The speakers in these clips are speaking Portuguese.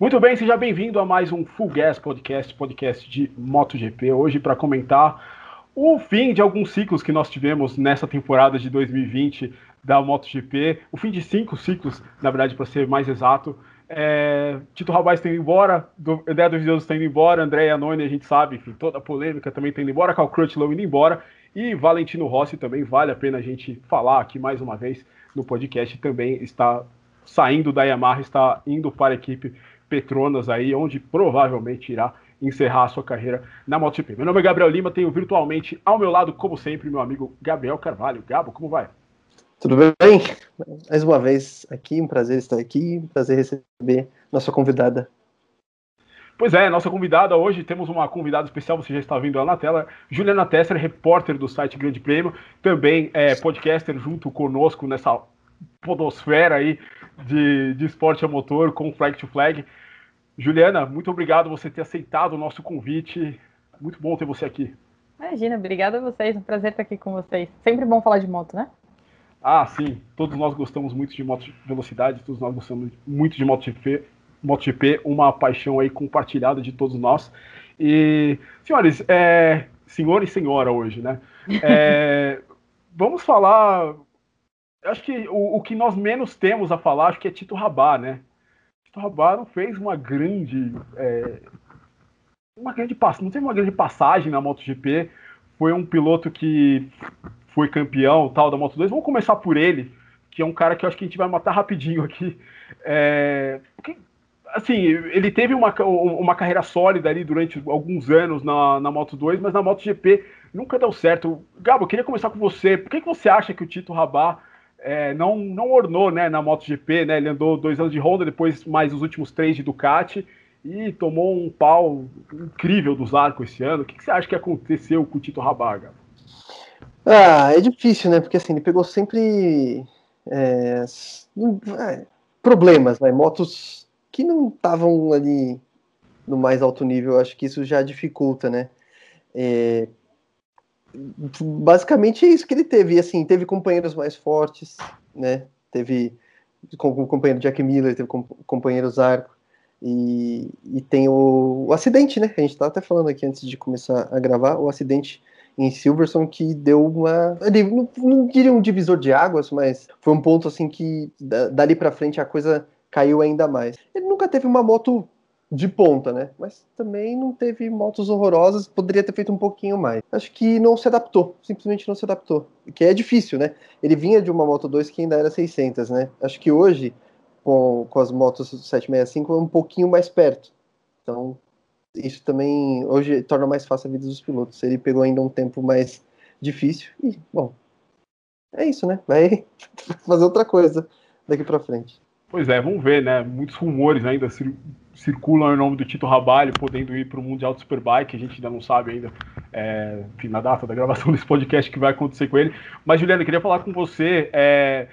Muito bem, seja bem-vindo a mais um Full Gas Podcast, podcast de MotoGP. Hoje para comentar o fim de alguns ciclos que nós tivemos nessa temporada de 2020 da MotoGP, o fim de cinco ciclos, na verdade, para ser mais exato. É, Tito Rabais está indo embora, do, André do está indo embora, André Anoni, a gente sabe, enfim, toda a polêmica também está indo embora, Cal Crutchlow indo embora, e Valentino Rossi também vale a pena a gente falar aqui mais uma vez no podcast, também está saindo da Yamaha, está indo para a equipe Petronas aí, onde provavelmente irá encerrar a sua carreira na MotoGP. Meu nome é Gabriel Lima, tenho virtualmente ao meu lado, como sempre, meu amigo Gabriel Carvalho. Gabo, como vai? Tudo bem? Mais uma vez aqui, um prazer estar aqui, um prazer receber nossa convidada. Pois é, nossa convidada hoje, temos uma convidada especial, você já está vendo ela na tela, Juliana Tesser, repórter do site Grande Prêmio, também é podcaster junto conosco nessa podosfera aí de, de esporte a motor com Flag to Flag. Juliana, muito obrigado você ter aceitado o nosso convite. Muito bom ter você aqui. Imagina, obrigada a vocês. Um prazer estar aqui com vocês. Sempre bom falar de moto, né? Ah, sim. Todos nós gostamos muito de moto velocidade, todos nós gostamos muito de MotoGP. MotoGP, uma paixão aí compartilhada de todos nós. E, senhores, é, senhor e senhora hoje, né? É, vamos falar acho que o, o, que nós menos temos a falar, acho que é Tito Rabá, né? Tito Rabá não fez uma grande. É, uma grande não teve uma grande passagem na MotoGP. Foi um piloto que foi campeão tal da Moto 2. Vamos começar por ele, que é um cara que eu acho que a gente vai matar rapidinho aqui. É, assim, ele teve uma, uma carreira sólida ali durante alguns anos na, na Moto 2, mas na MotoGP nunca deu certo. Gabo, eu queria começar com você. Por que, que você acha que o Tito Rabá é, não, não ornou né, na MotoGP, né? Ele andou dois anos de Honda, depois mais os últimos três de Ducati e tomou um pau incrível dos arcos esse ano. O que, que você acha que aconteceu com o Tito Rabaga? Ah, é difícil, né? Porque assim, ele pegou sempre é, é problemas, né? Motos que não estavam ali no mais alto nível. Acho que isso já dificulta, né? É, basicamente é isso que ele teve. E, assim, teve companheiros mais fortes, né? Teve com, o companheiro Jack Miller, teve com, companheiro Zarco. E, e tem o, o, acidente, né? A gente tá até falando aqui antes de começar a gravar, o acidente em Silverson que deu uma. Não, não diria um divisor de águas, mas foi um ponto assim que dali para frente a coisa caiu ainda mais. Ele nunca teve uma moto de ponta, né? Mas também não teve motos horrorosas, poderia ter feito um pouquinho mais. Acho que não se adaptou, simplesmente não se adaptou. Que é difícil, né? Ele vinha de uma Moto 2 que ainda era 600, né? Acho que hoje, com, com as motos 765, é um pouquinho mais perto. Então, isso também hoje torna mais fácil a vida dos pilotos. Ele pegou ainda um tempo mais difícil e, bom, é isso, né? Vai fazer outra coisa daqui para frente. Pois é, vamos ver, né? Muitos rumores ainda circulam em nome do Tito Rabalho, podendo ir para o Mundial de Superbike, a gente ainda não sabe ainda, é, enfim, na data da gravação desse podcast que vai acontecer com ele. Mas, Juliana, eu queria falar com você. É,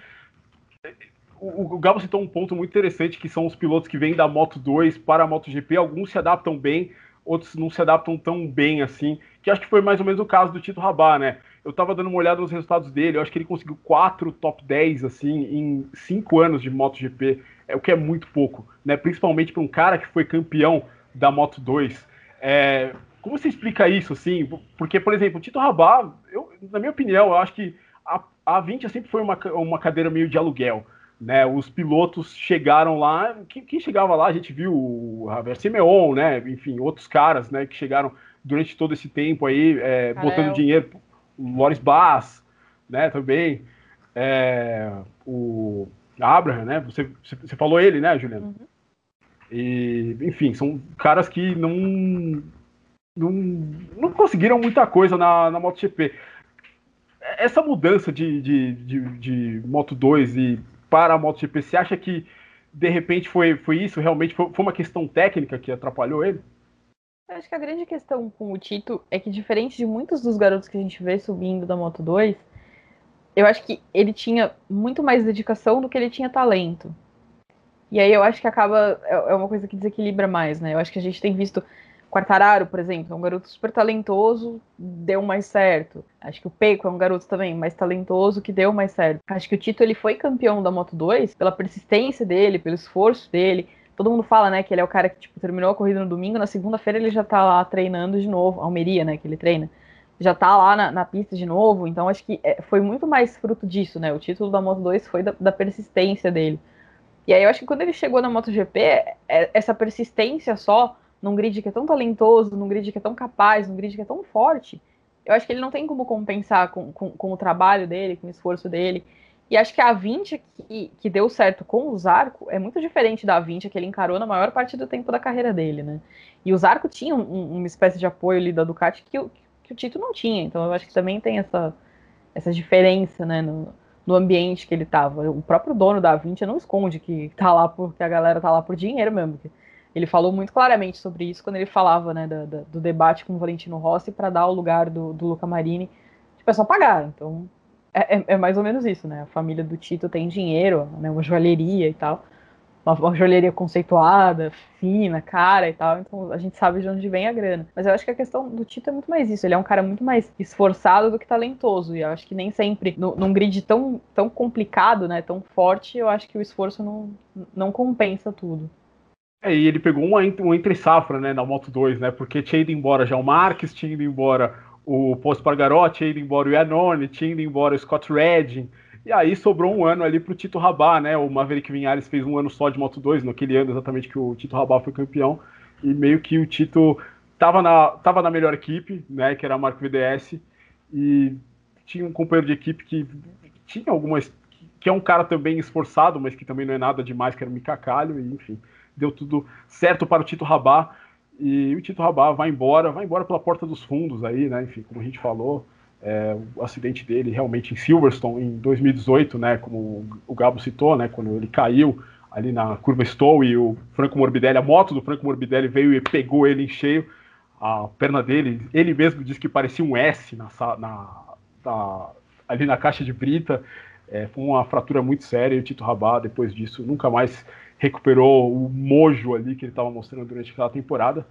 o, o Gabo citou um ponto muito interessante, que são os pilotos que vêm da Moto 2 para a MotoGP. Alguns se adaptam bem, outros não se adaptam tão bem assim, que acho que foi mais ou menos o caso do Tito Rabá, né? Eu tava dando uma olhada nos resultados dele, eu acho que ele conseguiu quatro top 10, assim, em cinco anos de MotoGP é o que é muito pouco, né? Principalmente para um cara que foi campeão da Moto 2. É, como você explica isso, assim? Porque, por exemplo, o Tito Rabá, eu, na minha opinião, eu acho que a, a 20 sempre foi uma, uma cadeira meio de aluguel. Né, os pilotos chegaram lá, quem, quem chegava lá, a gente viu o Javier Simeon, né, enfim, outros caras, né, que chegaram durante todo esse tempo aí, é, botando dinheiro, o Loris Bass, né, também, é, o Abraham, né? Você, você falou ele, né, Juliana? Uhum. E, enfim, são caras que não, não, não conseguiram muita coisa na, na MotoGP. Essa mudança de, de, de, de Moto 2 e para a MotoGP, você acha que de repente foi, foi isso? Realmente foi, foi uma questão técnica que atrapalhou ele? Eu acho que a grande questão com o Tito é que, diferente de muitos dos garotos que a gente vê subindo da Moto 2, eu acho que ele tinha muito mais dedicação do que ele tinha talento. E aí eu acho que acaba. É, é uma coisa que desequilibra mais, né? Eu acho que a gente tem visto. Quartararo, por exemplo, é um garoto super talentoso, deu mais certo. Acho que o Peiko é um garoto também mais talentoso, que deu mais certo. Acho que o Tito ele foi campeão da Moto 2 pela persistência dele, pelo esforço dele, todo mundo fala, né, que ele é o cara que tipo, terminou a corrida no domingo, na segunda-feira ele já tá lá treinando de novo, Almeria, né, que ele treina, já tá lá na, na pista de novo, então acho que é, foi muito mais fruto disso, né, o título da Moto 2 foi da, da, persistência dele. E aí eu acho que quando ele chegou na MotoGP, é, essa persistência só, num grid que é tão talentoso, num grid que é tão capaz, num grid que é tão forte, eu acho que ele não tem como compensar com, com, com o trabalho dele, com o esforço dele, e acho que a 20 que, que deu certo com o Zarco é muito diferente da 20 que ele encarou na maior parte do tempo da carreira dele, né? E o Zarco tinha um, uma espécie de apoio ali da Ducati que, o, que o Tito não tinha. Então eu acho que também tem essa, essa diferença, né? No, no ambiente que ele estava. O próprio dono da 20 não esconde que tá lá porque a galera tá lá por dinheiro mesmo. Ele falou muito claramente sobre isso quando ele falava, né, do, debate com o Valentino Rossi para dar o lugar do, do Luca Marini. Tipo, é só pagar. Então, é, é, é, mais ou menos isso, né? A família do Tito tem dinheiro, né? Uma joalheria e tal. Uma, uma joalheria conceituada, fina, cara e tal. Então a gente sabe de onde vem a grana. Mas eu acho que a questão do Tito é muito mais isso. Ele é um cara muito mais esforçado do que talentoso. E eu acho que nem sempre, no, num grid tão, tão complicado, né? Tão forte, eu acho que o esforço não, não compensa tudo. É, e ele pegou uma entre safra, né, na Moto 2, né? Porque tinha ido embora já o Marques, tinha ido embora o Posto Pargaró, tinha ido embora o Iannone, tinha embora o Scott Redding, e aí sobrou um ano ali para o Tito Rabá, né? O Maverick Vinhares fez um ano só de Moto 2, naquele ano exatamente que o Tito Rabá foi campeão, e meio que o Tito tava na, tava na melhor equipe, né? Que era a Marco VDS, e tinha um companheiro de equipe que tinha algumas. que é um cara também esforçado, mas que também não é nada demais, que era o Mika Calho, e enfim, deu tudo certo para o Tito Rabá. E o Tito Rabá vai embora, vai embora pela porta dos fundos aí, né? Enfim, como a gente falou, é, o acidente dele realmente em Silverstone em 2018, né? Como o Gabo citou, né? Quando ele caiu ali na curva Stowe e o Franco Morbidelli, a moto do Franco Morbidelli veio e pegou ele em cheio. A perna dele, ele mesmo disse que parecia um S na, na, na ali na caixa de brita. É, foi uma fratura muito séria e o Tito Rabá, depois disso, nunca mais recuperou o mojo ali que ele estava mostrando durante aquela temporada.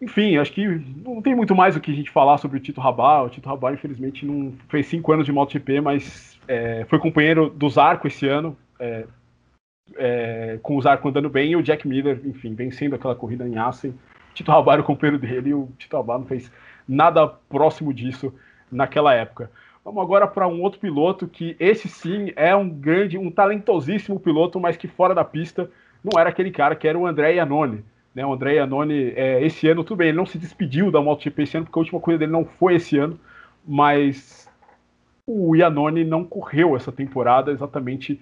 Enfim, acho que não tem muito mais o que a gente falar sobre o Tito Rabá. O Tito Rabá, infelizmente, não fez cinco anos de MotoGP, mas é, foi companheiro do Zarco esse ano, é, é, com o Zarco andando bem, e o Jack Miller, enfim, vencendo aquela corrida em Assen. O Tito Rabá era o companheiro dele, e o Tito Rabá não fez nada próximo disso naquela época. Vamos agora para um outro piloto que esse sim é um grande, um talentosíssimo piloto, mas que fora da pista não era aquele cara que era o André Iannone. Né? O André Iannone, é, esse ano, tudo bem, ele não se despediu da MotoGP esse ano, porque a última corrida dele não foi esse ano, mas o Iannone não correu essa temporada exatamente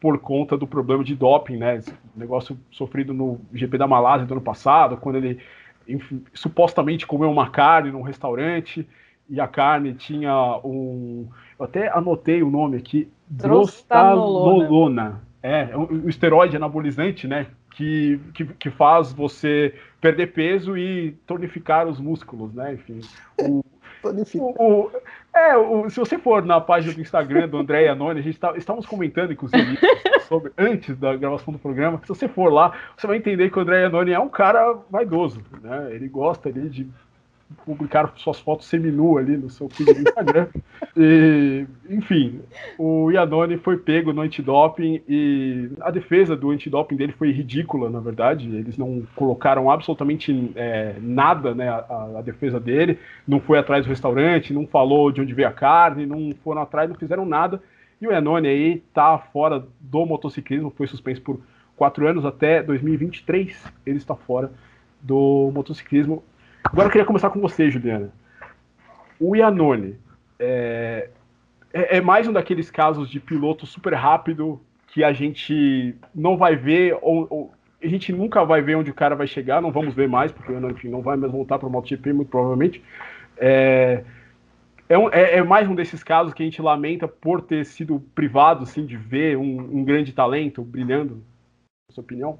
por conta do problema de doping, né? Esse negócio sofrido no GP da Malásia do ano passado, quando ele enfim, supostamente comeu uma carne num restaurante e a carne tinha um. Eu até anotei o nome aqui: Drostanolona. É, um, um esteroide anabolizante, né? Que, que, que, faz você perder peso e tonificar os músculos, né? Enfim. O, o, o, é, o, se você for na página do Instagram do André Anoni, a gente tá, estávamos comentando, inclusive, sobre, antes da gravação do programa. Se você for lá, você vai entender que o André Anoni é um cara vaidoso, né? Ele gosta ali de publicaram suas fotos seminu ali no seu feed do Instagram. e, enfim, o Iannone foi pego no antidoping e a defesa do antidoping dele foi ridícula, na verdade. Eles não colocaram absolutamente é, nada, né, a, a, defesa dele. Não foi atrás do restaurante, não falou de onde veio a carne, não foram atrás, não fizeram nada. E o Iannone aí tá fora do motociclismo, foi suspenso por quatro anos até 2023. Ele está fora do motociclismo Agora eu queria começar com você, Juliana. O Iannone é, é, é, mais um daqueles casos de piloto super rápido que a gente não vai ver, ou, ou, a gente nunca vai ver onde o cara vai chegar, não vamos ver mais, porque enfim, não vai mais voltar para o MotoGP, muito provavelmente. É, é, um, é, é, mais um desses casos que a gente lamenta por ter sido privado assim, de ver um, um grande talento brilhando, na sua opinião?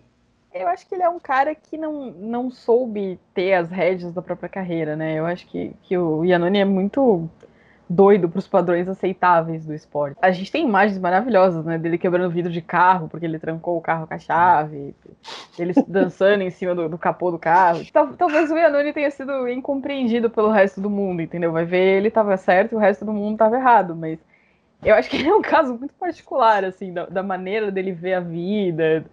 Eu acho que ele é um cara que não, não soube ter as rédeas da própria carreira, né? Eu acho que, que o Yanoni é muito doido para os padrões aceitáveis do esporte. A gente tem imagens maravilhosas, né, dele quebrando vidro de carro porque ele trancou o carro com a chave, ele dançando em cima do, do, capô do carro. Tal, talvez o Yanoni tenha sido incompreendido pelo resto do mundo, entendeu? Vai ver ele estava certo e o resto do mundo estava errado, mas eu acho que ele é um caso muito particular, assim, da, da maneira dele ver a vida,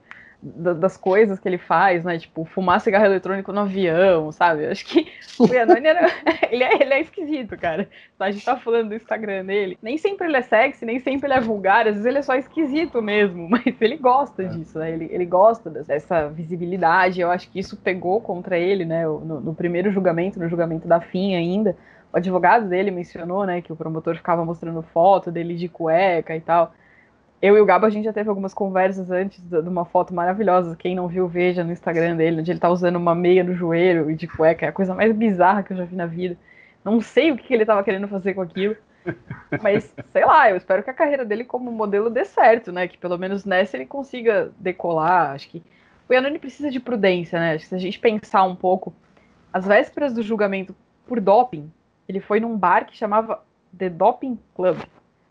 das coisas que ele faz, né? Tipo, fumar cigarro eletrônico no avião, sabe? Acho que o Yanoni era. ele, é, ele é esquisito, cara. A gente tá falando do Instagram dele. Nem sempre ele é sexy, nem sempre ele é vulgar, às vezes ele é só esquisito mesmo, mas ele gosta é. disso, né? Ele, ele gosta dessa visibilidade. Eu acho que isso pegou contra ele, né? No, no primeiro julgamento, no julgamento da FIM ainda. O advogado dele mencionou, né, que o promotor ficava mostrando foto dele de cueca e tal eu e o Gabo, a gente já teve algumas conversas antes de uma foto maravilhosa. Quem não viu, veja no Instagram dele, onde ele tá usando uma meia no joelho e de cueca. É a coisa mais bizarra que eu já vi na vida. Não sei o que ele tava querendo fazer com aquilo. Mas, sei lá, eu espero que a carreira dele como modelo dê certo, né? Que pelo menos nessa ele consiga decolar. Acho que o Yanoni precisa de prudência, né? Acho que se a gente pensar um pouco, as vésperas do julgamento por doping, ele foi num bar que chamava The Doping Club.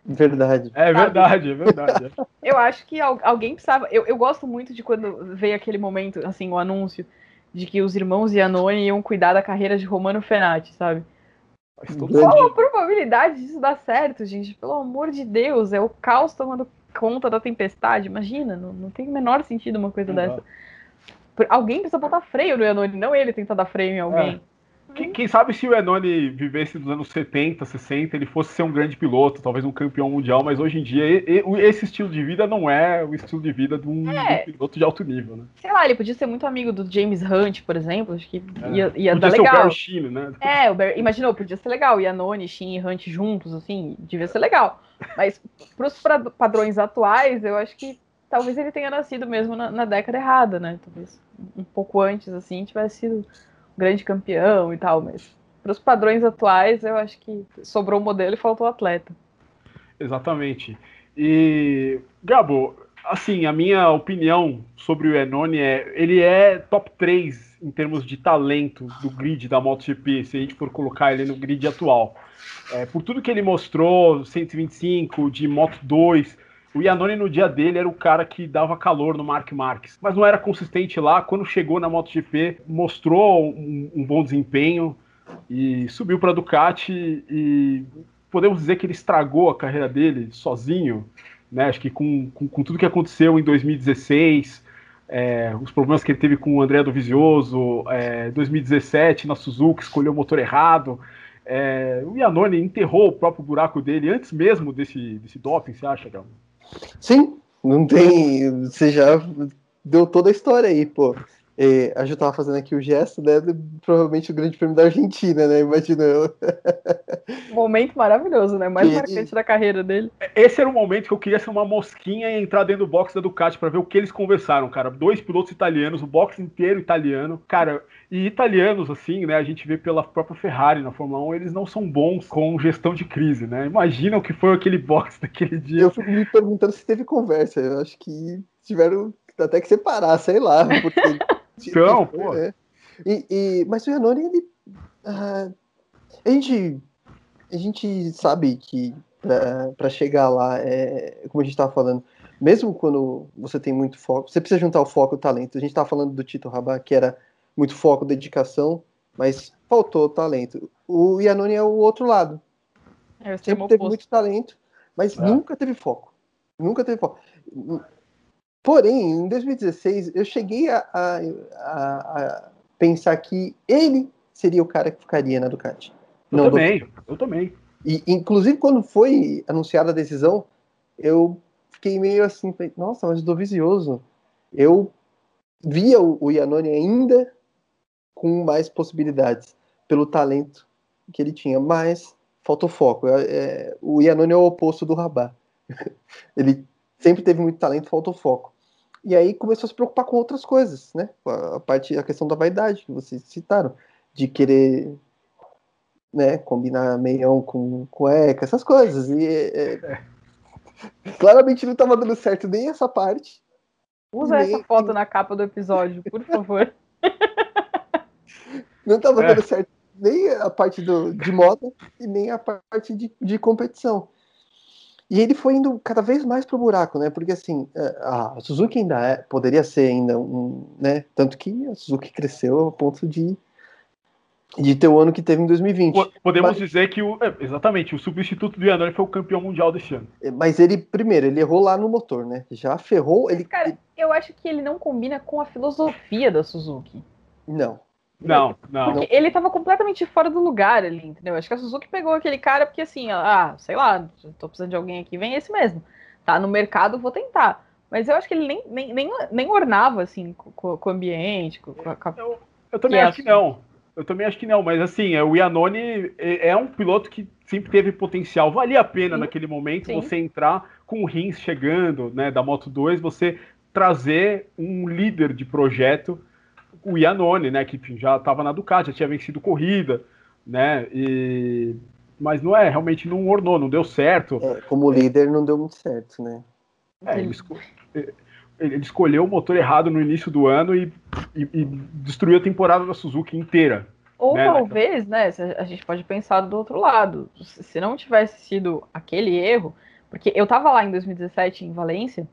Verdade. É verdade, é verdade. eu acho que alguém precisava. Eu, eu gosto muito de quando veio aquele momento, assim, o anúncio de que os irmãos Iannone iam cuidar da carreira de Romano Fenati, sabe? Qual a probabilidade disso dar certo, gente? Pelo amor de Deus, é o caos tomando conta da tempestade. Imagina, não, não tem o menor sentido uma coisa dessa. Alguém precisa botar freio no Iannone, não ele tentar dar freio em alguém. É. Quem, quem, sabe se o Enoni vivesse nos anos 70, 60, ele fosse ser um grande piloto, talvez um campeão mundial, mas hoje em dia esse estilo de vida não é o estilo de vida de um, é. piloto de alto nível, né? Sei lá, ele podia ser muito amigo do James Hunt, por exemplo, acho que é. ia, ia dar legal. o Barry Sheen, né? É, o Barry, imaginou, podia ser legal, Iannone, Sheen e Hunt juntos, assim, devia ser legal. Mas pros padrões atuais, eu acho que talvez ele tenha nascido mesmo na, na década errada, né? Talvez um pouco antes, assim, tivesse sido grande campeão e tal, mas para os padrões atuais, eu acho que sobrou o modelo e faltou o atleta. Exatamente. E, Gabo, assim, a minha opinião sobre o Enone é, ele é top 3 em termos de talento do grid da MotoGP, se a gente for colocar ele no grid atual. É, por tudo que ele mostrou, 125, de Moto 2, o Iannone no dia dele era o cara que dava calor no Mark Marques, mas não era consistente lá. Quando chegou na MotoGP, mostrou um, um bom desempenho e subiu para a Ducati e podemos dizer que ele estragou a carreira dele sozinho, né? Acho que com, com, com tudo que aconteceu em 2016, é, os problemas que ele teve com o André Dovizioso, é, 2017 na Suzuki, escolheu o motor errado. É, o Iannone enterrou o próprio buraco dele antes mesmo desse, desse doping, você acha, Gabo? Sim, não tem. Você já deu toda a história aí, pô. É, a gente tava fazendo aqui o gesto, né? Provavelmente o grande prêmio da Argentina, né? Imagina eu. Momento maravilhoso, né? Mais e, marcante e... da carreira dele. Esse era o momento que eu queria ser uma mosquinha e entrar dentro do box da Ducati para ver o que eles conversaram, cara. Dois pilotos italianos, o box inteiro italiano. Cara, e italianos, assim, né? A gente vê pela própria Ferrari na Fórmula 1, eles não são bons com gestão de crise, né? Imagina o que foi aquele box daquele dia. Eu fico me perguntando se teve conversa. Eu acho que tiveram até que separar, sei lá. Porque então, pô. É. E, e, mas o Yanoni, ele. Uh, a, gente, a gente sabe que para chegar lá, é, como a gente estava falando, mesmo quando você tem muito foco, você precisa juntar o foco e o talento. A gente estava falando do Tito Rabat, que era muito foco, dedicação, mas faltou talento. O Yanoni é o outro lado. É, Sempre teve muito talento, mas é. nunca teve foco. Nunca teve foco. Porém, em 2016, eu cheguei a, a, a, pensar que ele seria o cara que ficaria na Ducati. Eu não também, do... eu também. E, inclusive, quando foi anunciada a decisão, eu fiquei meio assim, nossa, mas do Visioso. Eu via o, o Iannone ainda com mais possibilidades, pelo talento que ele tinha, mas faltou foco. É, é, o Iannone é o oposto do Rabat. ele sempre teve muito talento, faltou foco. E aí começou a se preocupar com outras coisas, né? A parte, a questão da vaidade que vocês citaram, de querer, né, combinar meião com cueca, essas coisas. E é, é claramente não estava dando certo nem essa parte. Usa nem... essa foto na capa do episódio, por favor. não estava é. dando certo nem a parte do, de moda e nem a parte de, de competição. E ele foi indo cada vez mais pro buraco, né? Porque assim, é, a Suzuki ainda é, poderia ser ainda um, né? Tanto que a Suzuki cresceu a ponto de de ter o ano que teve em 2020. Podemos mas, dizer que o, é, exatamente o substituto do Iannone foi o campeão mundial desse ano. É, mas ele primeiro ele errou lá no motor, né? Já ferrou. Ele. Cara, eu acho que ele não combina com a filosofia da Suzuki. Não. Não, não. Porque ele tava completamente fora do lugar ali, entendeu? Acho que a Suzuki pegou aquele cara porque assim, ah, sei lá, tô precisando de alguém aqui, vem esse mesmo. Tá no mercado, vou tentar. Mas eu acho que ele nem, nem, nem, nem ornava, assim, com, com o ambiente, com, com a... Eu, eu também acho que não. Eu também acho que não, mas assim, é, o Iannone é, é um piloto que sempre teve potencial. Valia a pena Sim. naquele momento Sim. você entrar com o Rins chegando, né, da Moto 2, você trazer um líder de projeto, o Iannone, né, que já estava na Ducati, já tinha vencido corrida, né, e... mas não é, realmente não ornou, não deu certo. É, como líder não deu muito certo, né. É, ele, ele escolheu o motor errado no início do ano e, e, e destruiu a temporada da Suzuki inteira. Ou né, talvez, né, a gente pode pensar do outro lado. Se não tivesse sido aquele erro, porque eu tava lá em 2017 em Valência,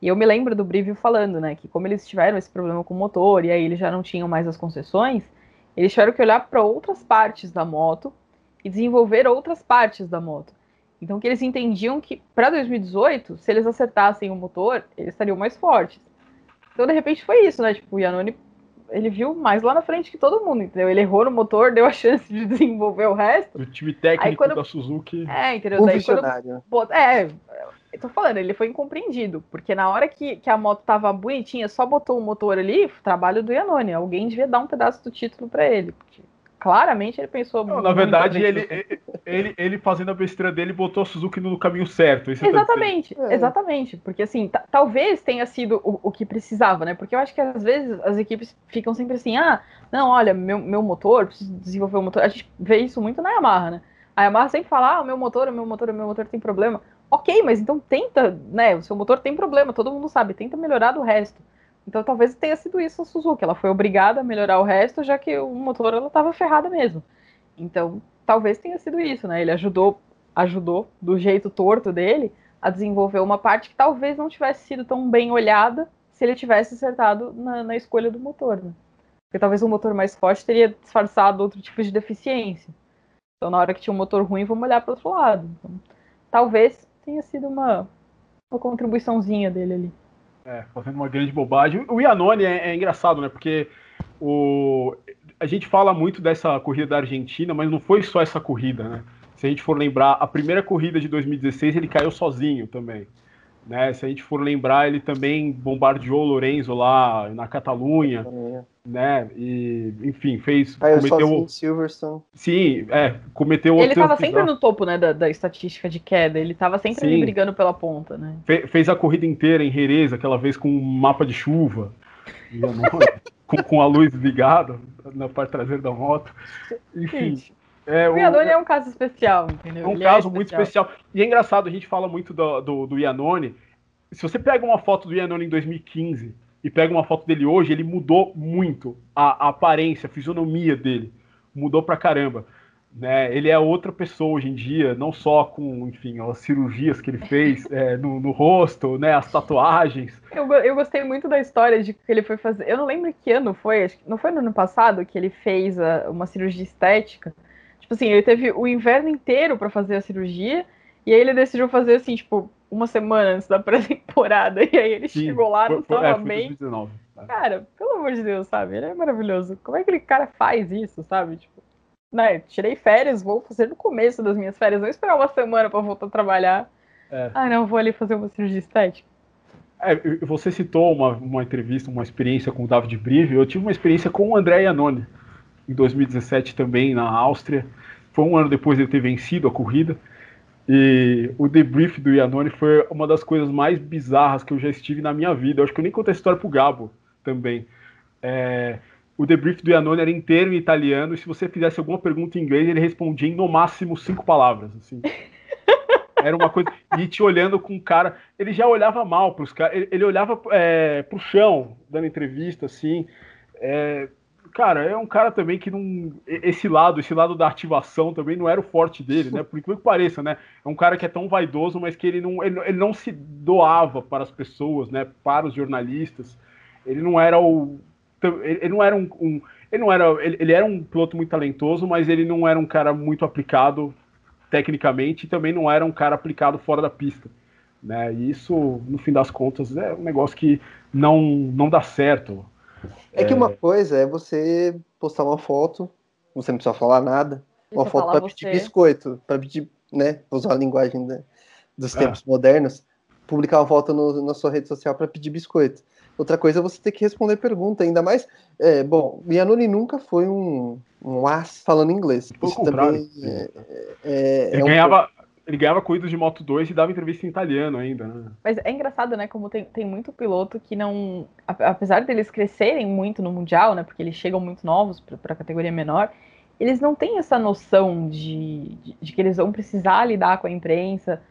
e eu me lembro do Brivio falando, né, que como eles tiveram esse problema com o motor e aí eles já não tinham mais as concessões, eles tiveram que olhar para outras partes da moto e desenvolver outras partes da moto. Então, que eles entendiam que para 2018, se eles acertassem o motor, eles estariam mais fortes. Então, de repente, foi isso, né? Tipo, o Yanoni, ele viu mais lá na frente que todo mundo, entendeu? Ele errou no motor, deu a chance de desenvolver o resto. O time técnico quando... da Suzuki. É, entendeu? Daí, quando... É, eu tô falando, ele foi incompreendido, porque na hora que, que a moto tava bonitinha, só botou o motor ali, trabalho do Yanoni. Alguém devia dar um pedaço do título para ele. Porque claramente ele pensou. Não, na verdade, ele, ele, ele fazendo a besteira dele botou a Suzuki no caminho certo. Tá exatamente, tá exatamente. Porque assim, talvez tenha sido o, o, que precisava, né? Porque eu acho que às vezes as equipes ficam sempre assim, ah, não, olha, meu, meu motor, preciso desenvolver o motor. A gente vê isso muito na Yamaha, né? A Yamaha sempre fala, ah, o meu motor, o meu motor, o meu motor tem problema. Ok, mas então tenta, né? O seu motor tem problema, todo mundo sabe, tenta melhorar do resto. Então talvez tenha sido isso a Suzuki. Ela foi obrigada a melhorar o resto, já que o motor ela estava ferrada mesmo. Então talvez tenha sido isso, né? Ele ajudou, ajudou do jeito torto dele a desenvolver uma parte que talvez não tivesse sido tão bem olhada se ele tivesse acertado na, na escolha do motor, né? Porque talvez um motor mais forte teria disfarçado outro tipo de deficiência. Então na hora que tinha um motor ruim, vamos olhar para outro lado. Então, talvez tenha sido uma, uma contribuiçãozinha dele ali. É, fazendo uma grande bobagem. O Iannone é, é, engraçado, né? Porque o, a gente fala muito dessa corrida da Argentina, mas não foi só essa corrida, né? Se a gente for lembrar, a primeira corrida de 2016 ele caiu sozinho também. Né? Se a gente for lembrar, ele também bombardeou o Lorenzo lá na Catalunha, né? E, enfim, fez. Caiu cometeu... Silverstone. Sim, é, cometeu Ele estava sempre no topo, né, da, da, estatística de queda. Ele estava sempre ali brigando pela ponta, né? Fe, fez a corrida inteira em Jerez, aquela vez com um mapa de chuva. com, com a luz ligada na parte traseira da moto. Enfim. Gente. É, o Iannone é um caso especial, entendeu? É um Ele é caso é muito especial. E é engraçado, a gente fala muito do, do, do Iannone. Se você pega uma foto do Iannone em 2015 e pega uma foto dele hoje, ele mudou muito a, a aparência, a fisionomia dele. Mudou pra caramba. Né? Ele é outra pessoa hoje em dia, não só com, enfim, as cirurgias que ele fez é, no, no, rosto, né? As tatuagens. Eu, eu gostei muito da história de que ele foi fazer. Eu não lembro que ano foi, não foi no ano passado que ele fez a, uma cirurgia estética Tipo assim, ele teve o inverno inteiro para fazer a cirurgia, e aí ele decidiu fazer assim, tipo, uma semana antes da pré-temporada, e aí ele Sim, chegou lá, não foi, tava é, bem. 2019, tá. Cara, pelo amor de Deus, sabe? Ele é maravilhoso. Como é que aquele cara faz isso, sabe? Tipo, né, tirei férias, vou fazer no começo das minhas férias, não esperar uma semana para voltar a trabalhar. É. Ah, não, vou ali fazer uma cirurgia estética. É, você citou uma, uma entrevista, uma experiência com o David Brive, eu tive uma experiência com o André Iannone em 2017 também na Áustria. Foi um ano depois de ele ter vencido a corrida. E o debrief do Iannone foi uma das coisas mais bizarras que eu já estive na minha vida. Eu acho que eu nem contei a história pro Gabo também. É, o debrief do Iannone era inteiro em italiano e se você fizesse alguma pergunta em inglês, ele respondia em no máximo cinco palavras. Assim. Era uma coisa. E te olhando com cara. Ele já olhava mal pros caras. Ele, ele olhava é, pro chão, dando entrevista, assim. É, cara, é um cara também que não. Esse lado, esse lado da ativação também não era o forte dele, né? Por que pareça, né? É um cara que é tão vaidoso, mas que ele não, ele, ele não se doava para as pessoas, né? Para os jornalistas. Ele não era o ele não era um, um ele não era, ele, ele, era um piloto muito talentoso, mas ele não era um cara muito aplicado tecnicamente e também não era um cara aplicado fora da pista. Né? E isso, no fim das contas, é um negócio que não, não dá certo. É, é que uma coisa é você postar uma foto, você não precisa falar nada, uma Deixa foto para pedir biscoito, para pedir, né, usar a linguagem né, dos é. tempos modernos, publicar uma foto no, na sua rede social para pedir biscoito. Outra coisa é você ter que responder pergunta, ainda mais. É, bom, Mianoni nunca foi um, um as falando inglês. Isso. Também, é, é, é ganhava, um... ele ganhava corridas de Moto 2 e dava entrevista em italiano ainda, né? Mas é engraçado, né? Como tem, tem muito piloto que não. Apesar deles crescerem muito no Mundial, né? Porque eles chegam muito novos para a categoria menor, eles não têm essa noção de, de, de que eles vão precisar lidar com a imprensa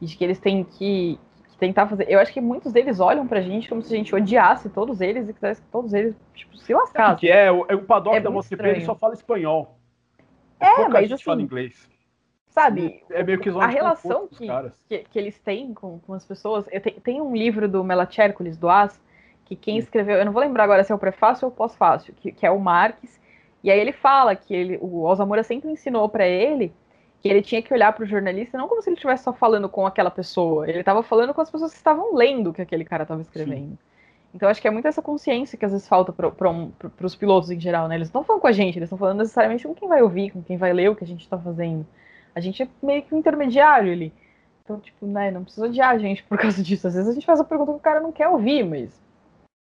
e de que eles têm que, tentar fazer. Eu acho que muitos deles olham pra gente como se a gente odiasse todos eles e quisesse que todos eles tipo, se lascassem. Que é, o, é o paddock é da MotoGP, ele só fala espanhol. É, é mas gente assim, fala inglês. Sabe, é meio que a relação que, que, que, eles têm com, com as pessoas. Eu te, tem um livro do Melachércules, do As, que quem escreveu, eu não vou lembrar agora se é o prefácio ou o pós-fácil, que, que é o Marques, e aí ele fala que ele, o Alzamora sempre ensinou para ele que ele tinha que olhar para o jornalista não como se ele estivesse só falando com aquela pessoa, ele estava falando com as pessoas que estavam lendo o que aquele cara estava escrevendo. Sim. Então acho que é muito essa consciência que às vezes falta para um, os pilotos em geral, né? Eles não estão falando com a gente, eles estão falando necessariamente com quem vai ouvir, com quem vai ler o que a gente está fazendo. A gente é meio que um intermediário ali. Então, tipo, né, não precisa odiar a gente por causa disso. Às vezes a gente faz a pergunta que o cara não quer ouvir, mas,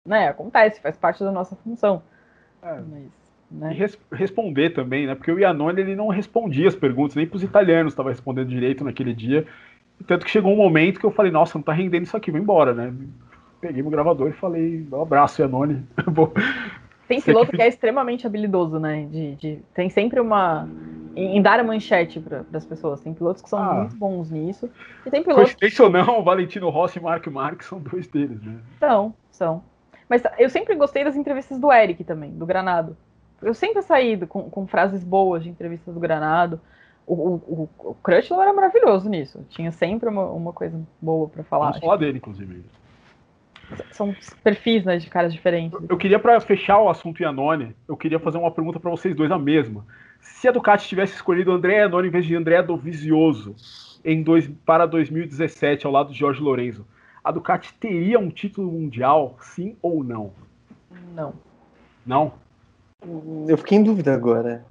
né, acontece, faz parte da nossa função. É. Mas... Né? E res responder também, né? Porque o Iannone ele não respondia as perguntas, nem para os italianos estava respondendo direito naquele dia. Tanto que chegou um momento que eu falei, nossa, não tá rendendo isso aqui, vou embora, né? Peguei meu gravador e falei, um abraço, Iannone. Tem piloto que... que... é extremamente habilidoso, né? De, de... Tem sempre uma. Em, dar a manchete para as pessoas. Tem pilotos que são ah. muito bons nisso. E tem pilotos. Que... ou não, o Valentino Rossi e Mark Marques são dois deles, né? São, são. Mas eu sempre gostei das entrevistas do Eric também, do Granado eu sempre saí com, com frases boas de entrevistas do Granado. O, o, o, o era maravilhoso nisso. Tinha sempre uma, uma coisa boa para falar. Vamos falar dele, inclusive. São perfis né, de caras diferentes. Eu, eu queria, para fechar o assunto Iannone, eu queria fazer uma pergunta para vocês dois, a mesma. Se a Ducati tivesse escolhido André Iannone em vez de André Dovizioso em dois, para 2017, ao lado de Jorge Lorenzo, a Ducati teria um título mundial, sim ou não? Não. Não? Eu fiquei em dúvida agora.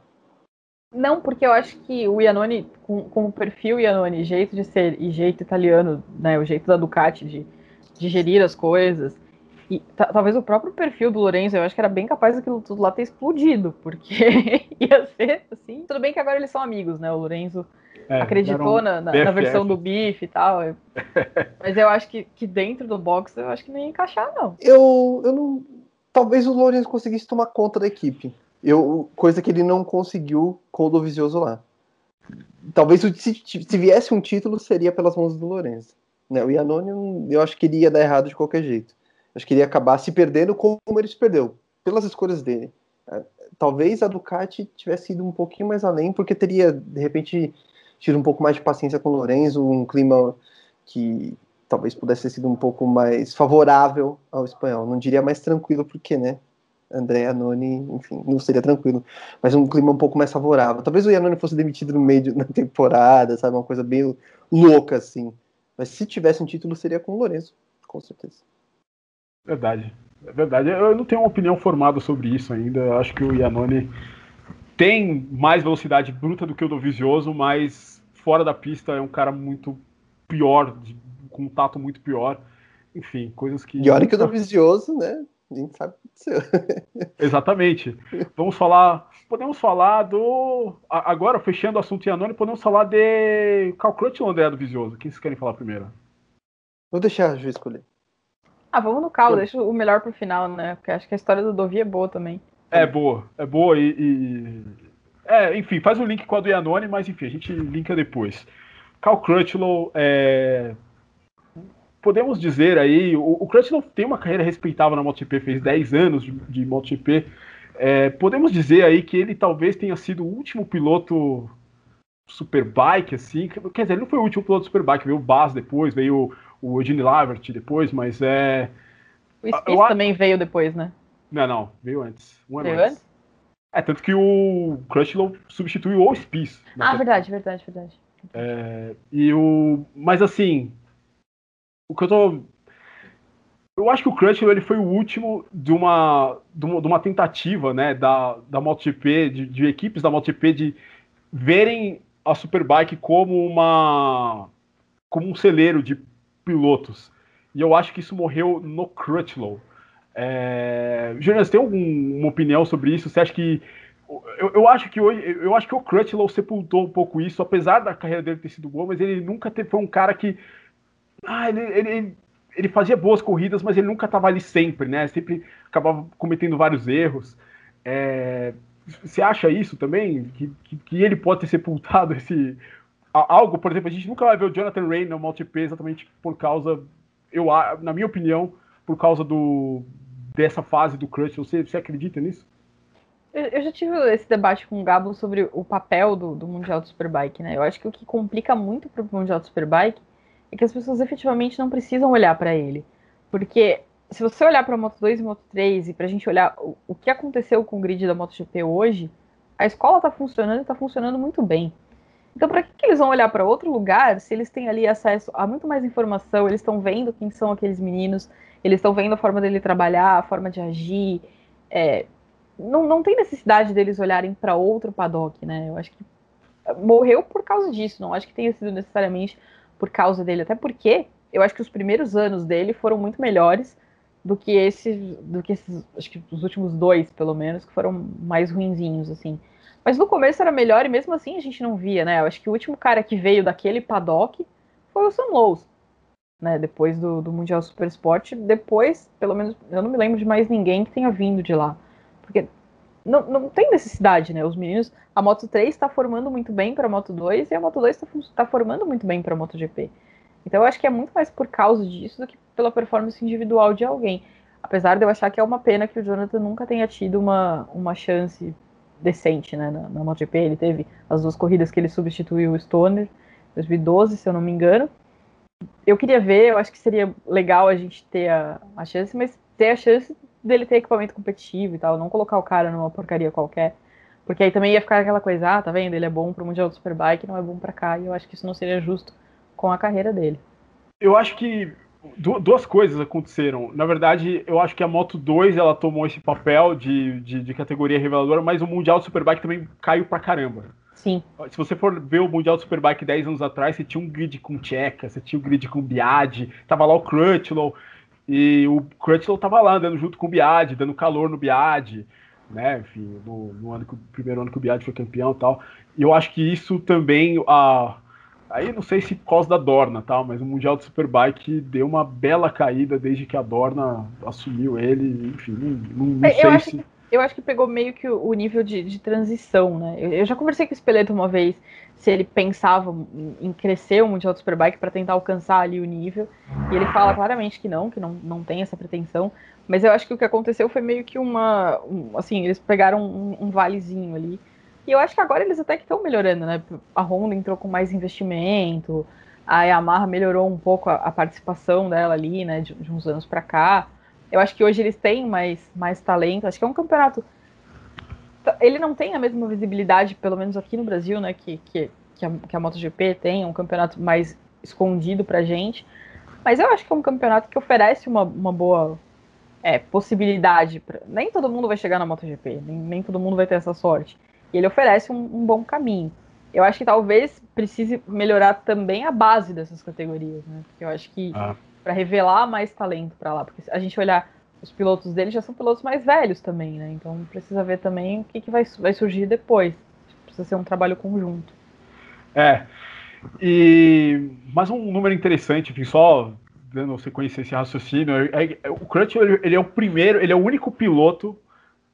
Não, porque eu acho que o Iannone, com, com o perfil Iannone, jeito de ser e jeito italiano, né, o jeito da Ducati de, de gerir as coisas, e talvez o próprio perfil do Lorenzo, eu acho que era bem capaz daquilo tudo lá ter explodido, porque ia ser assim. Tudo bem que agora eles são amigos, né? O Lorenzo é, acreditou um na, na, na, versão do bife e tal. Mas eu acho que, que dentro do box eu acho que não ia encaixar, não. Eu, eu não talvez o Lourenço conseguisse tomar conta da equipe. Eu, coisa que ele não conseguiu com o Dovizioso lá. Talvez se, se, viesse um título seria pelas mãos do Lourenço. Né? O Iannone, eu acho que ele ia dar errado de qualquer jeito. Acho que ele ia acabar se perdendo como ele se perdeu, pelas escolhas dele. É, talvez a Ducati tivesse ido um pouquinho mais além, porque teria, de repente, tido um pouco mais de paciência com o Lourenço, um clima que talvez pudesse ter sido um pouco mais favorável ao espanhol. Não diria mais tranquilo, porque, né? André Anoni, enfim, não seria tranquilo, mas um clima um pouco mais favorável. Talvez o Iannone fosse demitido no meio da temporada, sabe? Uma coisa bem louca, assim. Mas se tivesse um título, seria com o Lourenço, com certeza. Verdade. É verdade. Eu não tenho uma opinião formada sobre isso ainda. Acho que o Iannone tem mais velocidade bruta do que o do Vizioso, mas fora da pista é um cara muito pior, com um tato muito pior. Enfim, coisas que. Olha que o do Vicioso, né? A gente sabe o que aconteceu. Exatamente. Vamos falar. Podemos falar do. Agora, fechando o assunto Iannone, podemos falar de Calcrutch ou André do Visioso? Quem vocês querem falar primeiro? Vou deixar a Ju escolher. Ah, vamos no Cal, deixa o melhor pro final, né? Porque acho que a história do Dovi é boa também. É boa, é boa e, e... É, enfim, faz o link com a do Iannone, mas enfim, a gente linka depois. Cal Crutchlow é podemos dizer aí, o, o Crutchlow tem uma carreira respeitável na MotoGP, fez 10 anos de, de MotoGP. É, podemos dizer aí que ele talvez tenha sido o último piloto Superbike, assim. Quer dizer, ele não foi o último piloto Superbike, veio o Baz depois, veio o, o Eugene Lavert depois, mas é. O Smith eu, também veio depois, né? Não, não, veio antes. Um ano veio antes. antes? É, tanto que o Crutchlow substituiu o Spies. Ah, verdade, verdade, verdade. É, e o, mas assim, o que eu tô eu acho que o Crutchlow ele foi o último de uma, de uma, de uma tentativa né, da, da MotoGP, de, de, equipes da MotoGP, de verem a Superbike como uma como um celeiro de pilotos. E eu acho que isso morreu no Crutchlow. É... Jonas, tem alguma opinião sobre isso? Você acha que eu, eu, acho que hoje, eu acho que o Crutchlow sepultou um pouco isso, apesar da carreira dele ter sido boa, mas ele nunca teve, foi um cara que ah, ele, ele, ele fazia boas corridas, mas ele nunca estava ali sempre, né? Sempre acabava cometendo vários erros. É, você acha isso também? Que, que, que, ele pode ter sepultado esse. Algo, por exemplo, a gente nunca vai ver o Jonathan Ray no MotoGP exatamente por causa, eu, na minha opinião, por causa do, dessa fase do Crush. Você, você acredita nisso? Eu já tive esse debate com o Gabo sobre o papel do, do Mundial do Superbike, né? Eu acho que o que complica muito para o Mundial do Superbike é que as pessoas efetivamente não precisam olhar para ele. Porque se você olhar para a Moto 2 e Moto 3 e para a gente olhar o, o, que aconteceu com o grid da MotoGP hoje, a escola está funcionando e está funcionando muito bem. Então, para que, que, eles vão olhar para outro lugar se eles têm ali acesso a muito mais informação? Eles estão vendo quem são aqueles meninos, eles estão vendo a forma dele trabalhar, a forma de agir. É, não, não tem necessidade deles olharem para outro paddock, né? Eu acho que morreu por causa disso. Não acho que tenha sido necessariamente por causa dele, até porque eu acho que os primeiros anos dele foram muito melhores do que esses, do que esses, acho que os últimos dois, pelo menos, que foram mais ruinzinhos, assim. Mas no começo era melhor e mesmo assim a gente não via, né? Eu acho que o último cara que veio daquele paddock foi o Sam Lowe's, né? Depois do, do Mundial Super Sport, depois, pelo menos, eu não me lembro de mais ninguém que tenha vindo de lá. Porque não, não tem necessidade, né? Os meninos, a Moto 3 está formando muito bem para a Moto 2 e a Moto 2 está tá formando muito bem para a MotoGP. Então eu acho que é muito mais por causa disso do que pela performance individual de alguém. Apesar de eu achar que é uma pena que o Jonathan nunca tenha tido uma, uma chance decente né, na, na MotoGP. Ele teve as duas corridas que ele substituiu o Stoner, 2012, se eu não me engano. Eu queria ver, eu acho que seria legal a gente ter a, a chance, mas ter a chance dele ter equipamento competitivo e tal, não colocar o cara numa porcaria qualquer. Porque aí também ia ficar aquela coisa, ah, tá vendo? Ele é bom pro Mundial do Superbike, não é bom para cá, e eu acho que isso não seria justo com a carreira dele. Eu acho que duas coisas aconteceram. Na verdade, eu acho que a Moto 2 ela tomou esse papel de, de, de, categoria reveladora, mas o Mundial do Superbike também caiu pra caramba. Sim. Se você for ver o Mundial do Superbike 10 anos atrás, você tinha um grid com Tcheca, você tinha um grid com Biad, tava lá o Crutchlow, e o Crutchlow tava lá, andando junto com o Biad, dando calor no Biad, né? Enfim, no, no ano que, primeiro ano que o Biad foi campeão e tal. E eu acho que isso também. A, aí não sei se por causa da Dorna, tal, mas o Mundial de Superbike deu uma bela caída desde que a Dorna assumiu ele. Enfim, não, não, é, sei se. Que, eu acho que pegou meio que o, o nível de, de transição, né? Eu, eu, já conversei com o Espeleto uma vez se ele pensava em crescer o Mundial de Superbike para tentar alcançar ali o nível. E ele fala claramente que não, que não, não tem essa pretensão. Mas eu acho que o que aconteceu foi meio que uma. Um, assim, eles pegaram um, um, valezinho ali. E eu acho que agora eles até que estão melhorando, né? A Honda entrou com mais investimento, a Yamaha melhorou um pouco a, a participação dela ali, né? De, de uns anos para cá. Eu acho que hoje eles têm mais, mais talento. Acho que é um campeonato ele não tem a mesma visibilidade, pelo menos aqui no Brasil, né, que, que, que, a, que a MotoGP tem, é um campeonato mais escondido pra gente. Mas eu acho que é um campeonato que oferece uma, uma boa é, possibilidade. Pra... Nem todo mundo vai chegar na MotoGP, nem, nem todo mundo vai ter essa sorte. E ele oferece um, um bom caminho. Eu acho que talvez precise melhorar também a base dessas categorias, né? Porque eu acho que ah. para revelar mais talento para lá, porque a gente olhar os pilotos dele já são pilotos mais velhos também, né? Então precisa ver também o que, que vai, vai surgir depois. Precisa ser um trabalho conjunto. É. E mas um número interessante, enfim, só dando sequência esse raciocínio, é, é, o Crutchlow ele, ele, é o primeiro, ele é o único piloto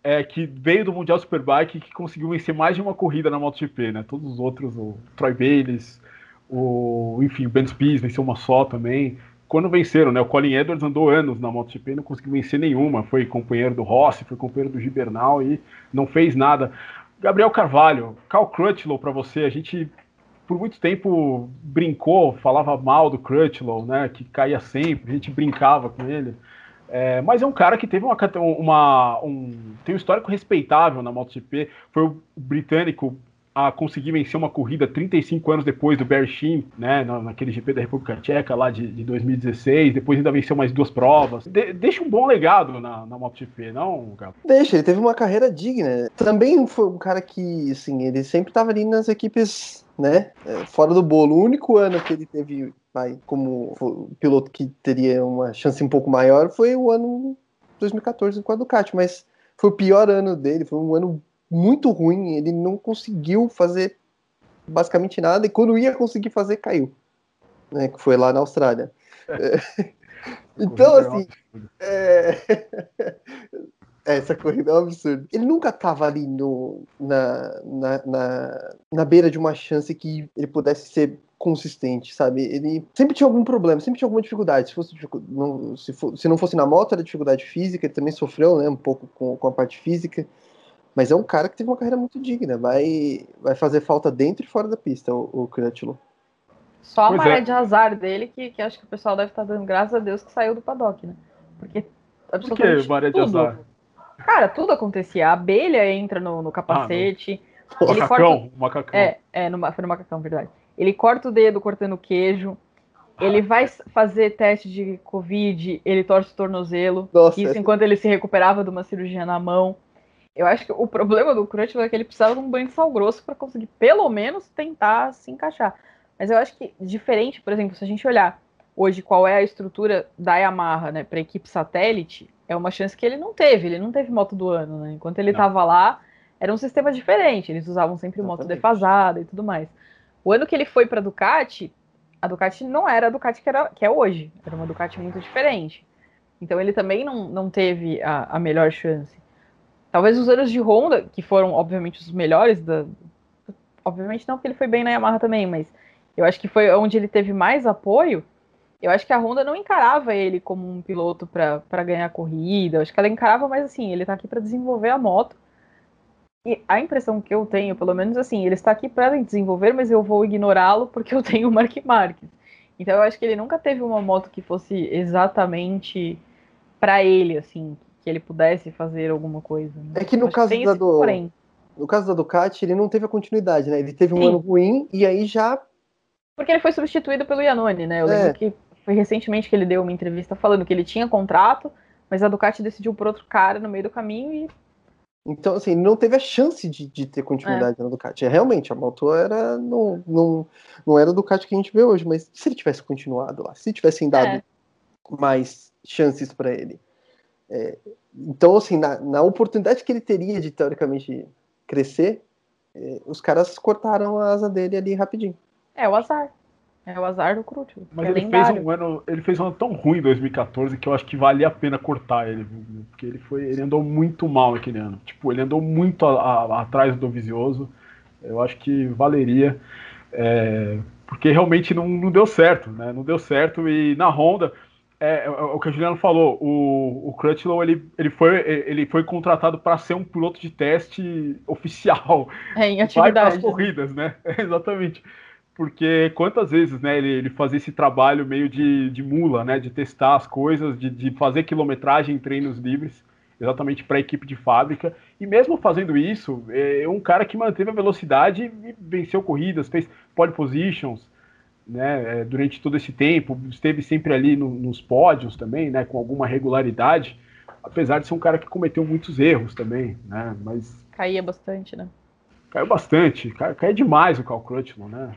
é, que veio do Mundial Superbike que conseguiu vencer mais de uma corrida na MotoGP, né? Todos os outros, o Troy Bayliss, o, enfim, o Ben Spies venceu uma só também quando venceram, né? O Colin Edwards andou anos na MotoGP e não conseguiu vencer nenhuma. Foi companheiro do Rossi, foi companheiro do Gibernal e não fez nada. Gabriel Carvalho, Cal Crutchlow para você. A gente por muito tempo brincou, falava mal do Crutchlow, né? Que caía sempre. A gente brincava com ele. É, mas é um cara que teve uma, uma um, tem um histórico respeitável na MotoGP. Foi o britânico a conseguir vencer uma corrida 35 anos depois do Berchin, né, naquele GP da República Tcheca lá de, de 2016, depois ainda venceu mais duas provas. De, deixa um bom legado na, na MotoGP, não, Gabo? Deixa, ele teve uma carreira digna. Também foi um cara que, assim, ele sempre estava ali nas equipes, né, é, fora do bolo. O único ano que ele teve, vai, como piloto que teria uma chance um pouco maior foi o ano 2014 com a Ducati, mas foi o pior ano dele, foi um ano muito ruim, ele não conseguiu fazer basicamente nada, e quando ia conseguir fazer, caiu. Né, que foi lá na Austrália. É. então, assim. É... Essa corrida é um absurdo. Ele nunca estava ali no, na, na, na, na beira de uma chance que ele pudesse ser consistente, sabe? Ele sempre tinha algum problema, sempre tinha alguma dificuldade. Se, fosse, não, se, for, se não fosse na moto, era dificuldade física, ele também sofreu né, um pouco com, com a parte física. Mas é um cara que teve uma carreira muito digna. Vai, vai fazer falta dentro e fora da pista, o, o Crutchlow. Só a maré é. de azar dele, que, que acho que o pessoal deve estar dando graças a Deus que saiu do paddock, né? Porque absolutamente Por que maré de tudo, azar? Cara, tudo acontecia. A abelha entra no, no capacete. Ah, no... Ele macacão, corta... macacão. É, é no, foi no macacão, verdade. Ele corta o dedo cortando queijo. Ele vai fazer teste de Covid, ele torce o tornozelo. Nossa, isso enquanto ele se recuperava de uma cirurgia na mão. Eu acho que o problema do Crutchlow é que ele precisava de um banho de sal grosso para conseguir, pelo menos, tentar se encaixar. Mas eu acho que, diferente, por exemplo, se a gente olhar hoje qual é a estrutura da Yamaha né, para a equipe satélite, é uma chance que ele não teve. Ele não teve moto do ano. Né? Enquanto ele estava lá, era um sistema diferente. Eles usavam sempre Exatamente. moto defasada e tudo mais. O ano que ele foi para a Ducati, a Ducati não era a Ducati que, era, que é hoje. Era uma Ducati muito diferente. Então ele também não, não teve a, a melhor chance. Talvez os anos de Honda, que foram, obviamente, os melhores da. Obviamente não, porque ele foi bem na Yamaha também, mas eu acho que foi onde ele teve mais apoio. Eu acho que a Honda não encarava ele como um piloto para ganhar corrida. Eu acho que ela encarava mais assim, ele está aqui para desenvolver a moto. E a impressão que eu tenho, pelo menos assim, ele está aqui para desenvolver, mas eu vou ignorá-lo porque eu tenho o Mark Marques. Então eu acho que ele nunca teve uma moto que fosse exatamente para ele, assim, que ele pudesse fazer alguma coisa. Né? É que no caso que da do, no caso da Ducati, ele não teve a continuidade, né? Ele teve um Sim. ano ruim e aí já porque ele foi substituído pelo Iannone, né? Eu é. lembro que foi recentemente que ele deu uma entrevista falando que ele tinha contrato, mas a Ducati decidiu por outro cara no meio do caminho e então, assim, não teve a chance de, de ter continuidade é. na Ducati. É, realmente, a moto era, não, não, não era o Ducati que a gente vê hoje, mas se ele tivesse continuado lá, se tivessem dado é. mais chances para ele, é, então, assim, na, na, oportunidade que ele teria de, teoricamente, crescer, é, os caras cortaram a asa dele ali rapidinho. É o azar. É o azar do Crutchlow. Mas é ele fez, um ano, ele fez um ano tão ruim em 2014 que eu acho que valia a pena cortar ele, porque ele foi, ele andou muito mal aquele ano. Tipo, ele andou muito a, a, atrás do Vizioso. Eu acho que valeria, é, porque realmente não, não deu certo, né? Não deu certo e na Honda é, é, é, o que o Juliano falou, o, o Crutchlow ele, ele, foi, ele foi contratado para ser um piloto de teste oficial. É, em atividade. Vai corridas, né? exatamente. Porque quantas vezes né, ele, ele fazia esse trabalho meio de, de mula, né? De testar as coisas, de, de fazer quilometragem em treinos livres, exatamente para a equipe de fábrica. E mesmo fazendo isso, é um cara que manteve a velocidade e venceu corridas, fez pole positions, né, é, durante todo esse tempo, esteve sempre ali no, nos pódios também, né, com alguma regularidade, apesar de ser um cara que cometeu muitos erros também, né, mas... Caía bastante, né? Caiu bastante, cai, cai demais o Cal Crutchlow, né,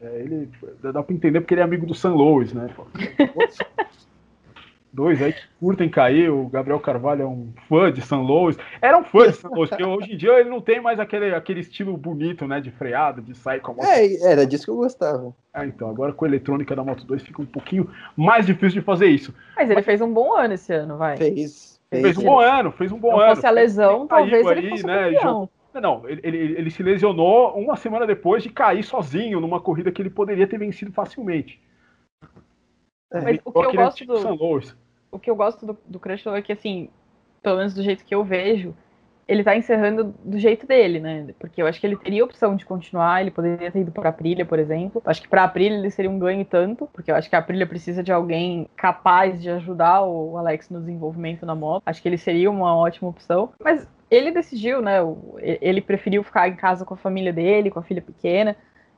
é, ele, dá para entender porque ele é amigo do San Louis, né, dois aí que curtem cair. O Gabriel Carvalho é um fã de San Louis. Era um fã de San Louis, porque hoje em dia ele não tem mais aquele, aquele estilo bonito, né? De freada, de sair com a moto. É, era disso que eu gostava. Ah, então, agora com a eletrônica da Moto 2 fica um pouquinho mais difícil de fazer isso. Mas ele Mas... fez um bom ano esse ano, vai. Fez. Fez, fez um bom ano, fez um bom não ano. Se fosse a lesão, talvez ele aí, fosse né, Não, ele, ele, ele se lesionou uma semana depois de cair sozinho numa corrida que ele poderia ter vencido facilmente. É, Mas o que eu gosto do o que eu gosto do, do Crutchlow é que, assim, pelo menos do jeito que eu vejo, ele tá encerrando do jeito dele, né? Porque eu acho que ele teria a opção de continuar, ele poderia ter ido pra Aprilia, por exemplo. Acho que pra Aprilia ele seria um ganho tanto, porque eu acho que a Aprilia precisa de alguém capaz de ajudar o Alex no desenvolvimento na moto. Acho que ele seria uma ótima opção. Mas ele decidiu, né? Ele preferiu ficar em casa com a família dele, com a filha pequena.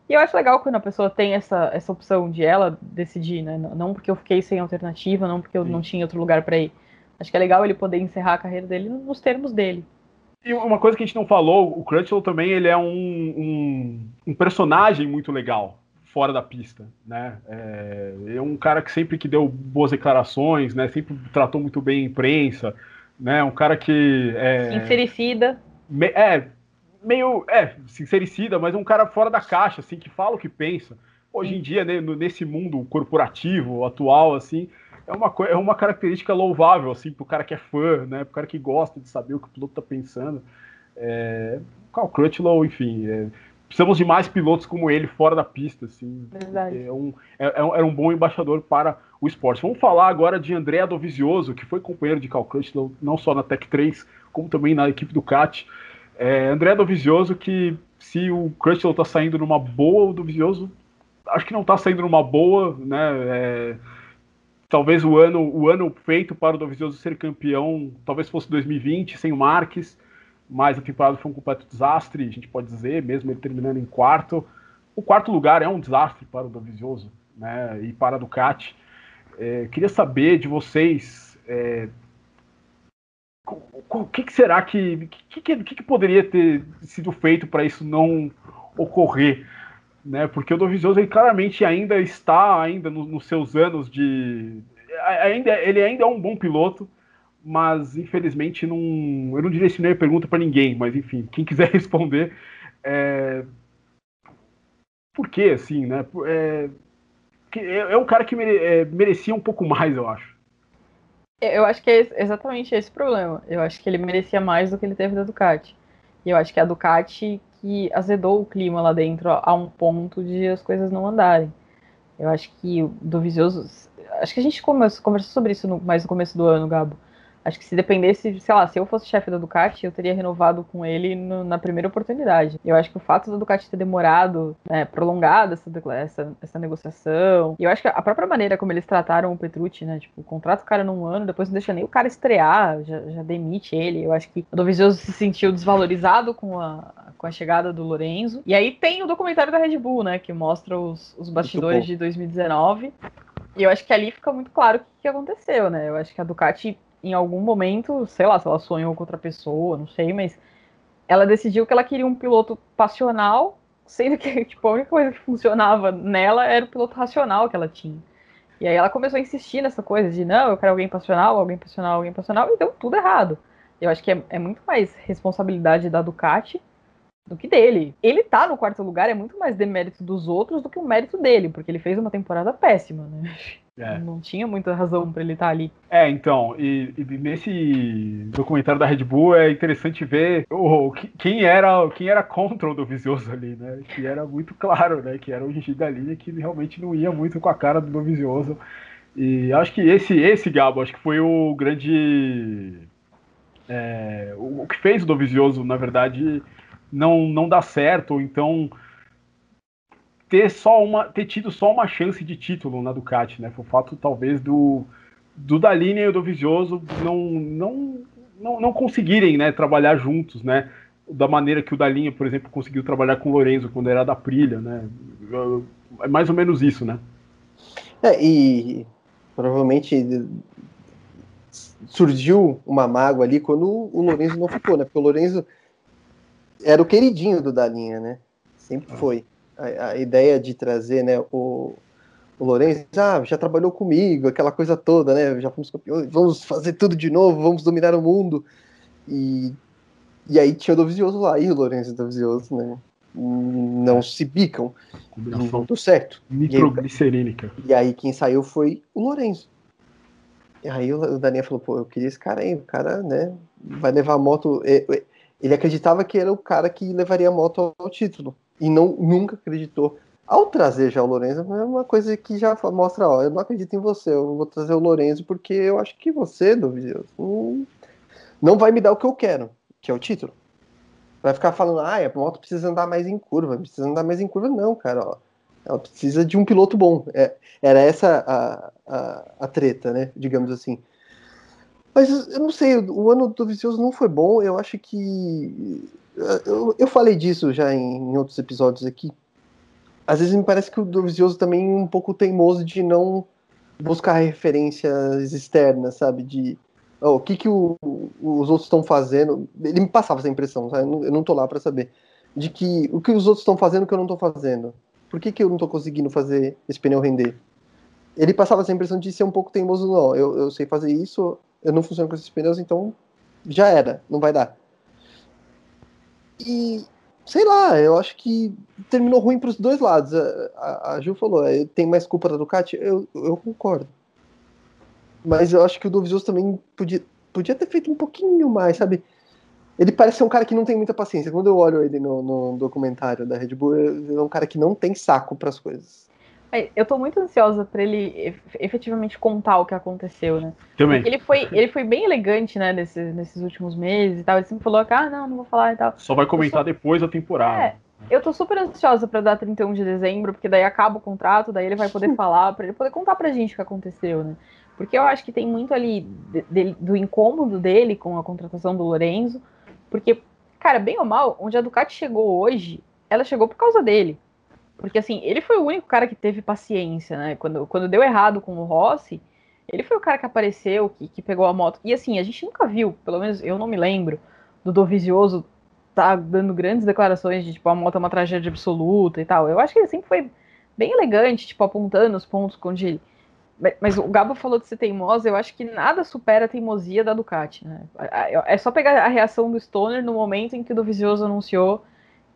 E eu acho legal quando a pessoa tem essa, essa opção de ela decidir, né? Não porque eu fiquei sem alternativa, não porque eu Sim. não tinha outro lugar para ir. Acho que é legal ele poder encerrar a carreira dele nos termos dele. E uma coisa que a gente não falou, o Crutchlow também ele é um, um, um personagem muito legal fora da pista, né? É, é, um cara que sempre que deu boas declarações, né? Sempre tratou muito bem a imprensa, né? Um cara que é, sincericida. Me, é meio é sincericida, mas um cara fora da caixa, assim, que fala o que pensa. Hoje em dia, né, nesse mundo corporativo atual, assim, é uma, é uma característica louvável, assim, pro cara que é fã, né? Pro cara que gosta de saber o que o piloto tá pensando. É, Carl Crutchlow, enfim, é, precisamos de mais pilotos como ele fora da pista, assim. Verdade. É um, é, é era um bom embaixador para o esporte. Vamos falar agora de André Dovizioso, que foi companheiro de Carl Crutchlow, não só na Tech 3, como também na equipe do CAT. É, André Dovizioso, que se o Crutchlow tá saindo numa boa, o Dovizioso acho que não tá saindo numa boa, né? É, talvez o ano, o ano feito para o Dovizioso ser campeão, talvez fosse 2020, sem o Marques, mas a temporada foi um completo desastre, a gente pode dizer, mesmo ele terminando em quarto. O quarto lugar é um desastre para o Dovizioso né, e para a Ducati. É, queria saber de vocês é, o que, que, será que que, que, que, poderia ter sido feito para isso não ocorrer? né? Porque o Dovizioso ele claramente ainda está ainda no, nos seus anos de ainda ele ainda é um bom piloto, mas infelizmente não eu não direcionei a pergunta para ninguém, mas enfim, quem quiser responder é, por que assim, né? É, é, é um cara que mere, é, merecia um pouco mais, eu acho. Eu acho que é exatamente esse problema. Eu acho que ele merecia mais do que ele teve da Ducati. E eu acho que a Ducati que azedou o clima lá dentro a um ponto de as coisas não andarem. Eu acho que do Vicioso. Acho que a gente conversou sobre isso no, mais no começo do ano, Gabo. Acho que se dependesse, sei lá, se eu fosse chefe da Ducati, eu teria renovado com ele no, na primeira oportunidade. Eu acho que o fato da Ducati ter demorado, né, prolongado essa, essa, essa negociação, e eu acho que a própria maneira como eles trataram o Petrucci, né, tipo, contrata o cara num ano, depois não deixa nem o cara estrear, já, já demite ele. Eu acho que o Dovizioso se sentiu desvalorizado com a, com a chegada do Lorenzo. E aí tem o documentário da Red Bull, né, que mostra os, os bastidores de 2019. E eu acho que ali fica muito claro o que, que aconteceu, né? Eu acho que a Ducati em algum momento, sei lá, se ela sonhou com outra pessoa, não sei, mas ela decidiu que ela queria um piloto passional, sendo que tipo, a única coisa que funcionava nela era o piloto racional que ela tinha. E aí ela começou a insistir nessa coisa de não, eu quero alguém passional, alguém passional, alguém passional, e deu tudo errado. Eu acho que é, é muito mais responsabilidade da Ducati do que dele. Ele tá no quarto lugar é muito mais demérito dos outros do que o mérito dele, porque ele fez uma temporada péssima, né? É. Não tinha muita razão para ele estar tá ali. É, então, e, e, nesse documentário da Red Bull é interessante ver o, quem era quem era contra o do Vizioso ali, né? Que era muito claro, né? Que era o Gigi da linha que realmente não ia muito com a cara do Dovizioso. E acho que esse, esse Gabo, acho que foi o grande. É, o, o que fez o Dovizioso, na verdade, não, não dar certo, ou então ter só uma ter tido só uma chance de título na Ducati, né? Foi o fato talvez do do Dalini e do Vizioso não não não, não conseguirem, né, trabalhar juntos, né? Da maneira que o Dalinha, por exemplo, conseguiu trabalhar com o Lorenzo quando era da Prilha, né? É mais ou menos isso, né? É, e provavelmente surgiu uma mágoa ali quando o Lorenzo não ficou, né? Porque o Lorenzo era o queridinho do Dalinha, né? Sempre foi a, a ideia de trazer né, o, o Lourenço, ah, já trabalhou comigo, aquela coisa toda, né? Já fomos campeões, vamos fazer tudo de novo, vamos dominar o mundo. E, e aí tinha o Dovizioso lá, e o Lourenço e o Dovizioso, né? Não é. se bicam. Não deu certo. Nitroglicerínica. E, aí quem saiu foi o Lourenço. E aí o Daniel falou, pô, eu queria esse cara aí, o cara, né, vai levar a moto. Ele acreditava que era o cara que levaria a moto ao título e não nunca acreditou. Ao trazer já o Lorenzo, é uma coisa que já mostra, ó, eu não acredito em você, eu vou trazer o Lorenzo porque eu acho que você, Dovidio, não, não vai me dar o que eu quero. que é o título. Vai ficar falando, ah, a moto precisa andar mais em curva, precisa andar mais em curva, não, cara, ó. Ela precisa de um piloto bom. É, era essa a, a, a, treta, né? Digamos assim. Mas eu não sei, o ano do Vicioso não foi bom. Eu acho que. Eu, eu falei disso já em, em outros episódios aqui. Às vezes me parece que o Dovizioso também é um pouco teimoso de não buscar referências externas, sabe? De oh, o que, que o, os outros estão fazendo. Ele me passava essa impressão, sabe? Eu, não, não tô lá para saber. De que o que os outros estão fazendo que eu não tô fazendo. Por que, que eu não tô conseguindo fazer esse pneu render? Ele passava essa impressão de ser um pouco teimoso, não. Eu, eu sei fazer isso, eu não funciono com esses pneus, então já era, não vai dar. E sei lá, eu acho que terminou ruim para os dois lados. A, a, a Ju falou, é, tem mais culpa da Ducati? Eu, eu concordo. Mas eu acho que o Dovizioso também podia, podia ter feito um pouquinho mais, sabe? Ele parece ser um cara que não tem muita paciência. Quando eu olho ele no, no documentário da Red Bull, ele é um cara que não tem saco para as coisas. É, eu tô muito ansiosa para ele efetivamente contar o que aconteceu, né? Também. Porque ele foi, ele foi bem elegante, né, nesses, nesses últimos meses e tal. Ele sempre falou que, ah, não, não vou falar e tal. Só vai comentar sou... depois da temporada. É, eu tô super ansiosa para dar 31 de dezembro, porque daí acaba o contrato, daí ele vai poder falar, para ele poder contar pra gente o que aconteceu, né? Porque eu acho que tem muito ali de, de, do incômodo dele com a contratação do Lorenzo. Porque, cara, bem ou mal, onde a Ducati chegou hoje, ela chegou por causa dele. Porque, assim, ele foi o único cara que teve paciência, né? Quando, quando deu errado com o Rossi, ele foi o cara que apareceu, que, que pegou a moto. E, assim, a gente nunca viu, pelo menos eu não me lembro, do Dovizioso tá dando grandes declarações de, tipo, a moto é uma tragédia absoluta e tal. Eu acho que ele sempre foi bem elegante, tipo, apontando os pontos onde ele... Mas o Gabo falou de ser teimosa, eu acho que nada supera a teimosia da Ducati, né? É só pegar a reação do Stoner no momento em que o Dovizioso anunciou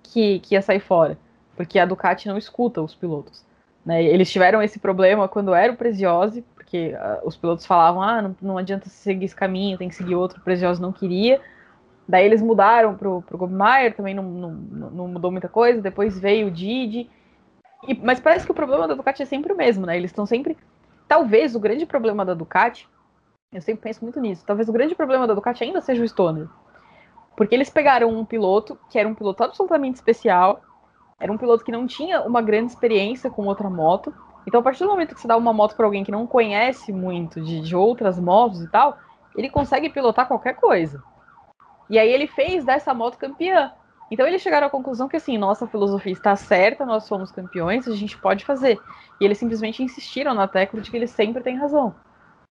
que, que ia sair fora porque a Ducati não escuta os pilotos. Né? Eles tiveram esse problema quando era o Preziosi, porque uh, os pilotos falavam, ah, não, não adianta seguir esse caminho, tem que seguir outro, o Preziosi não queria. Daí eles mudaram pro, pro Gobmaier, também não, não, não, mudou muita coisa, depois veio o Didi. E, mas parece que o problema da Ducati é sempre o mesmo, né? Eles estão sempre. Talvez o grande problema da Ducati, eu sempre penso muito nisso, talvez o grande problema da Ducati ainda seja o Stoner. Porque eles pegaram um piloto que era um piloto absolutamente especial, era um piloto que não tinha uma grande experiência com outra moto. Então, a partir do momento que você dá uma moto para alguém que não conhece muito de, de outras motos e tal, ele consegue pilotar qualquer coisa. E aí ele fez dessa moto campeã. Então eles chegaram à conclusão que assim, nossa filosofia está certa, nós somos campeões, a gente pode fazer. E eles simplesmente insistiram na tecla de que eles sempre têm razão.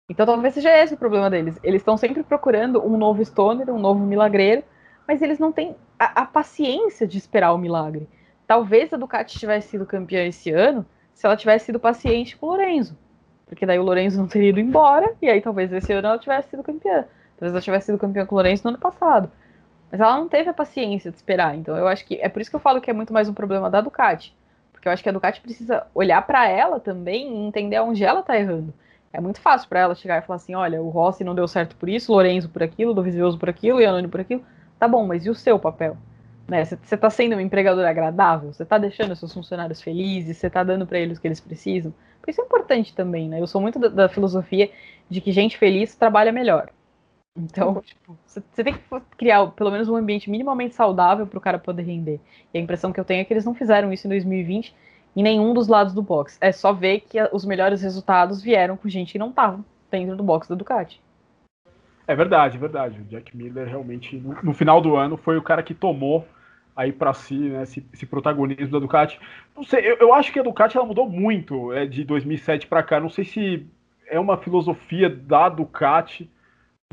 Então talvez seja esse o problema deles. Eles estão sempre procurando um novo Stoner, um novo milagreiro, mas eles não têm a, a paciência de esperar o milagre. Talvez a Ducati tivesse sido campeã esse ano se ela tivesse sido paciente com o Lorenzo. Porque daí o Lorenzo não teria ido embora, e aí talvez esse ano ela tivesse sido campeã. Talvez ela tivesse sido campeã com o Lorenzo no ano passado. Mas ela não teve a paciência de esperar. Então eu acho que é por isso que eu falo que é muito mais um problema da Ducati. Porque eu acho que a Ducati precisa olhar para ela também e entender onde ela tá errando. É muito fácil para ela chegar e falar assim: olha, o Rossi não deu certo por isso, o Lorenzo por aquilo, o Dovizioso por aquilo, o Yanoni por aquilo. Tá bom, mas e o seu papel? Né? Você está sendo um empregador agradável? Você está deixando seus funcionários felizes? Você está dando para eles o que eles precisam? Porque isso é importante também, né? Eu sou muito da, da filosofia de que gente feliz trabalha melhor. Então, uhum. tipo, você tem que criar pelo menos um ambiente minimamente saudável para o cara poder render. E a impressão que eu tenho é que eles não fizeram isso em 2020 em nenhum dos lados do box. É só ver que os melhores resultados vieram com gente que não estava dentro do box da Ducati. É verdade, é verdade. O Jack Miller realmente, no, no final do ano, foi o cara que tomou aí para si, né, esse, esse, protagonismo da Ducati. Não sei, eu, eu, acho que a Ducati ela mudou muito é, de 2007 para cá. Não sei se é uma filosofia da Ducati,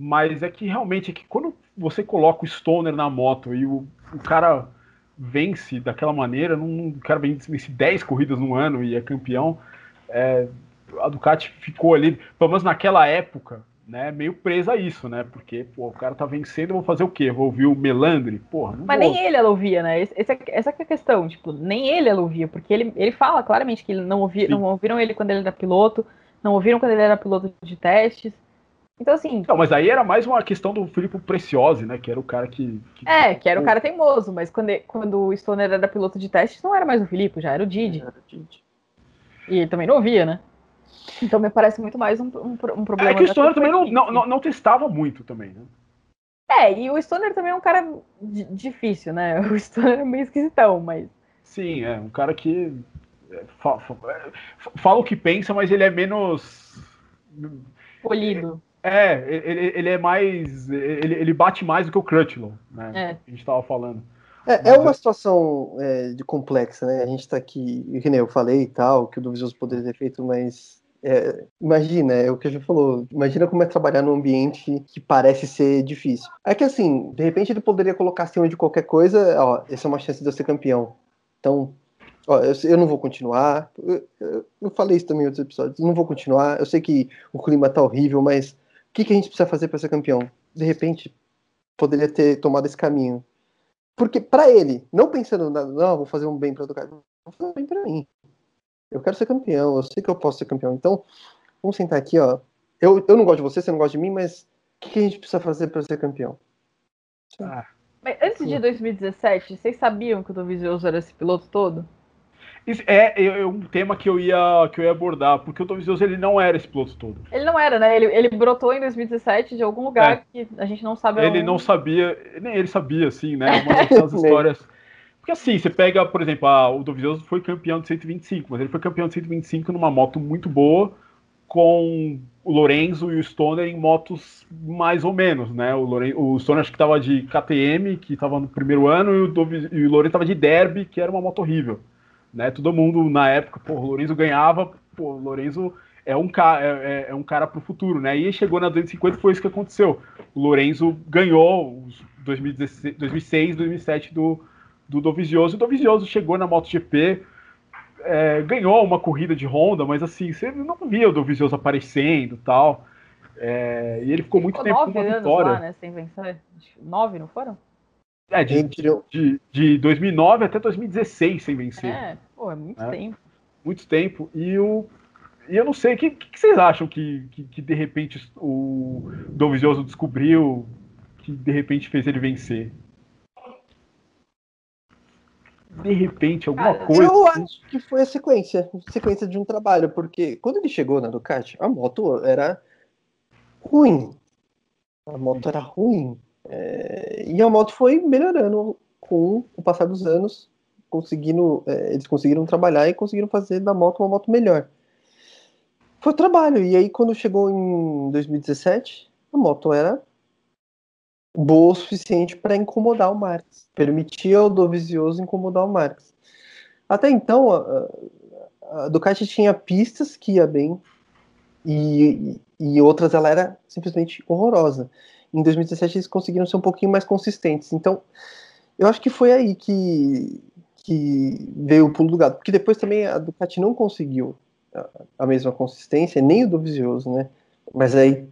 mas é que realmente é que quando você coloca o Stoner na moto e o, o cara vence daquela maneira, não, o cara vence 10 corridas no ano e é campeão, é, a Ducati ficou ali, pelo menos naquela época, né, meio presa a isso, né? Porque, pô, o cara tá vencendo, eu vou fazer o quê? Vou ouvir o Melandre? Porra, não Mas vou. nem ele ela ouvia, né? Essa, é, essa é a questão, tipo, nem ele ela ouvia, porque ele, ele fala claramente que ele não, ouvia, não ouviram ele quando ele era piloto, não ouviram quando ele era piloto de testes. Então, assim. Não, mas aí era mais uma questão do Filipe Preciosi, né? Que era o cara que. que... É, que era o cara teimoso, mas quando, ele, quando o Stoner era piloto de testes, não era mais o Filipe, já era o Didi. Era o Didi. E ele também não ouvia, né? Então me parece muito mais um, um, um problema. É que o Stoner também não, não, não, testava muito também, né? É, e o Stoner também é um cara difícil, né? O Stoner é meio esquisitão, mas. Sim, é um cara que é, fala, é, fala o que pensa, mas ele é menos. Polido. É, ele, ele é mais. Ele, ele bate mais do que o Crutchlow, né? É. A gente estava falando. É, é uma situação é, de complexa, né? A gente está aqui, que nem eu falei e tal, que o Duvidoso poderia ter feito, mas é, imagina, é o que a gente falou. Imagina como é trabalhar num ambiente que parece ser difícil. É que assim, de repente ele poderia colocar acima de qualquer coisa, ó, essa é uma chance de eu ser campeão. Então, ó, eu, eu não vou continuar. Eu, eu, eu, falei isso também em outros episódios. Não vou continuar. Eu sei que o clima tá horrível, mas o que, que a gente precisa fazer para ser campeão? De repente, poderia ter tomado esse caminho. Porque para ele, não pensando, não, vou fazer um bem para o cara, vou fazer um bem para mim. Eu quero ser campeão, eu sei que eu posso ser campeão. Então, vamos sentar aqui, ó. Eu, eu não gosto de você, você não gosta de mim, mas o que, que a gente precisa fazer para ser campeão? Ah. Mas antes de 2017, vocês sabiam que o Dovizioso era esse piloto todo? Isso é, é, um tema que eu ia que eu ia abordar, porque o Dovizioso ele não era esse piloto todo. Ele não era, né? Ele, ele brotou em 2017 de algum lugar é. que a gente não sabe. Ele não sabia, nem ele sabia, assim, né? Uma das histórias. Porque assim, você pega, por exemplo, a, o Dovizioso foi campeão de 125, mas ele foi campeão de 125 numa moto muito boa, com o Lorenzo e o Stoner em motos mais ou menos, né? O, Loren, o Stoner acho que estava de KTM, que estava no primeiro ano, e o, Doviz, e o Lorenzo estava de Derby, que era uma moto horrível né? Todo mundo na época, pô, o Lorenzo ganhava, pô, o Lorenzo é um cara, é, é, é um cara pro futuro, né? E chegou na 250 foi isso que aconteceu. O Lorenzo ganhou os 2016, 2006, 2007 do do Dovizioso. O Dovizioso chegou na MotoGP, é, ganhou uma corrida de Honda, mas assim, você não via o Dovizioso aparecendo tal. É, e ele ficou muito ficou tempo com uma vitória. Lá, né, sem vencer. Nove, não foram? É, de, de, de 2009 até 2016 sem vencer. É, pô, é muito é, tempo. Muito tempo. E, o, e eu não sei, o que, que, vocês acham que, que, que, de repente o Dovizioso descobriu que de repente fez ele vencer? De repente, alguma Cara, coisa. Eu acho que foi a sequência, a sequência de um trabalho, porque quando ele chegou na Ducati, a moto era ruim. A moto era ruim. É, e a moto foi melhorando com o passar dos anos, conseguindo, é, eles conseguiram trabalhar e conseguiram fazer da moto uma moto melhor. Foi o trabalho, e aí quando chegou em 2017, a moto era boa o suficiente para incomodar o Marx, permitia ao Dovizioso incomodar o Marx. Até então, a, a Ducati tinha pistas que ia bem, e, e outras ela era simplesmente horrorosa em 2017 eles conseguiram ser um pouquinho mais consistentes. Então, eu acho que foi aí que, que veio o pulo do gato, porque depois também a Ducati não conseguiu a, a mesma consistência, nem o do Vizioso, né? Mas aí,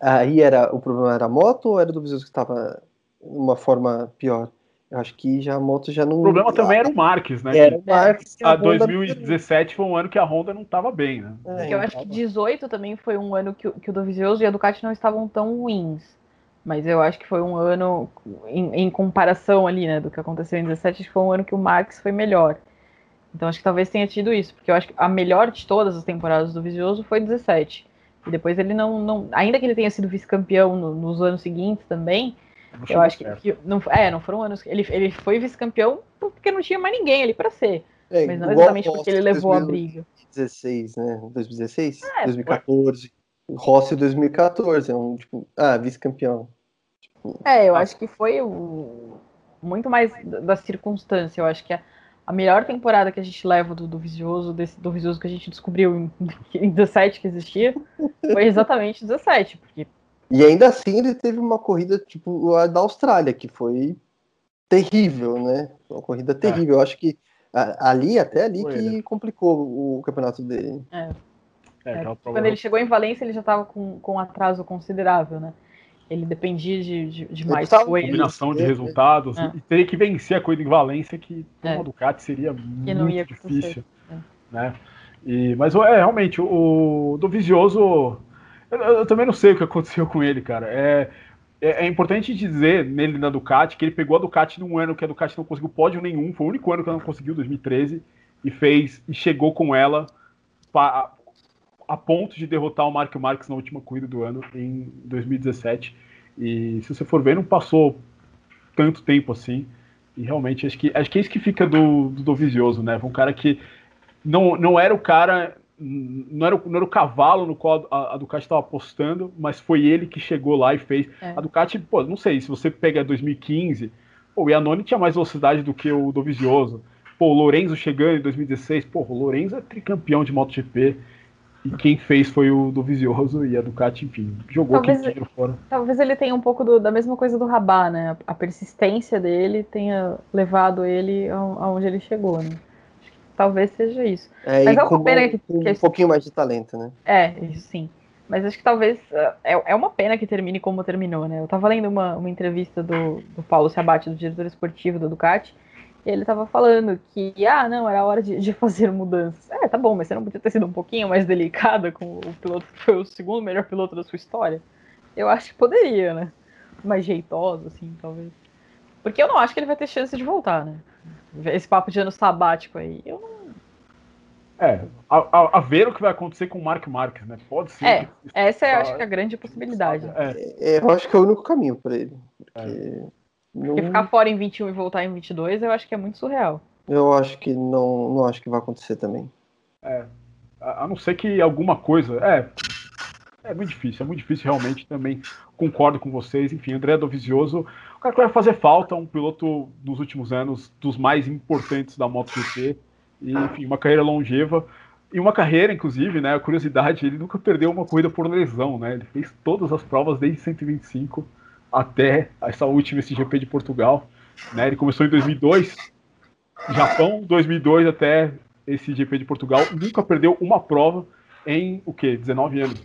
aí era o problema era a moto ou era o do Vizioso que estava uma forma pior? Eu acho que já a moto já não. O problema também era o Marques, né? Era o Marques. A, a 2017 foi um ano que a Honda não estava bem, né? É, eu acho que 18 também foi um ano que, que o Dovizioso e a Ducati não estavam tão ruins. Mas eu acho que foi um ano, em, em, comparação ali, né, do que aconteceu em 17, acho que foi um ano que o Max foi melhor. Então acho que talvez tenha tido isso, porque eu acho que a melhor de todas as temporadas do Visioso foi 17. E depois ele não, não ainda que ele tenha sido vice-campeão no, nos anos seguintes também, eu acho que, que, não, é, não foram anos. Ele, ele foi vice-campeão porque não tinha mais ninguém ali para ser. É, mas não exatamente porque ele levou 2016, a briga. 2016, né? 2016? É, 2014. Foi. Rossi 2014, é um tipo, ah, vice-campeão. Tipo, é, eu ah. acho que foi o, muito mais da circunstância. Eu acho que a, a melhor temporada que a gente leva do, do Visioso, desse, do Visioso que a gente descobriu em, em 17 que existia, foi exatamente 17, porque e ainda assim ele teve uma corrida tipo a da Austrália, que foi terrível, né? Uma corrida terrível. É. Eu acho que ali, até ali, foi que ele. complicou o campeonato dele. É. É, é, quando ele chegou em Valência, ele já estava com, com um atraso considerável, né? Ele dependia de, de, de mais coisas. Combinação de resultados. É. E teria que vencer a corrida em Valência, que uma Ducati seria que muito difícil. É. Né? E, mas é, realmente, o, o do Visioso. Eu, eu, também não sei o que aconteceu com ele, cara. É, é, é, importante dizer nele na Ducati que ele pegou a Ducati num ano que a Ducati não conseguiu pódio nenhum, foi o único ano que ela não conseguiu, 2013, e fez e chegou com ela a ponto de derrotar o Marco Marques na última corrida do ano, em 2017. E se você for ver, não passou tanto tempo assim. E realmente acho que acho que é isso que fica do, do Dovizioso, né? Um cara que não, não era o cara, não era, não era o cavalo no qual a, a Ducati estava apostando, mas foi ele que chegou lá e fez. É. A Ducati, pô, não sei, se você pega 2015, pô, o Iannone tinha mais velocidade do que o Dovizioso. Pô, o Lorenzo chegando em 2016, pô, o Lorenzo é tricampeão de MotoGP. E quem fez foi o do Vizioso e a Ducati, enfim, jogou talvez, dinheiro fora. Talvez ele tenha um pouco do, da mesma coisa do Rabá, né? A persistência dele tenha levado ele aonde ele chegou, né? Talvez seja isso. É, Mas é uma pena que, que, um pouquinho mais de talento, né? É, isso sim. Mas acho que talvez é, é uma pena que termine como terminou, né? Eu tava lendo uma, uma entrevista do, do Paulo Sabate, do diretor esportivo da Ducati, ele tava falando que, ah, não, era hora de, de, fazer mudanças. É, tá bom, mas você não podia ter sido um pouquinho mais delicada com o piloto que foi o segundo melhor piloto da sua história? Eu acho que poderia, né? Mais jeitoso, assim, talvez. Porque eu não acho que ele vai ter chance de voltar, né? Esse papo de ano sabático aí, eu não. É, a, a, a ver o que vai acontecer com o Mark Marques, né? Pode ser. É, essa é, acho que, a grande possibilidade. É. é. Eu acho que é o único caminho para ele. Porque... É. Não... Porque ficar fora em 21 e voltar em 22, eu acho que é muito surreal. Eu acho que não, não acho que vai acontecer também. É, a não ser que alguma coisa. É, é muito difícil, é muito difícil realmente também. Concordo com vocês. Enfim, André Dovizioso, o cara que vai fazer falta, um piloto dos últimos anos, dos mais importantes da MotoGP. E, enfim, uma carreira longeva. E uma carreira, inclusive, né? A curiosidade, ele nunca perdeu uma corrida por lesão, né? Ele fez todas as provas desde 125 até essa última esse GP de Portugal. Né? Ele começou em 2002, Japão, 2002 até esse GP de Portugal. Nunca perdeu uma prova em o quê? 19 anos.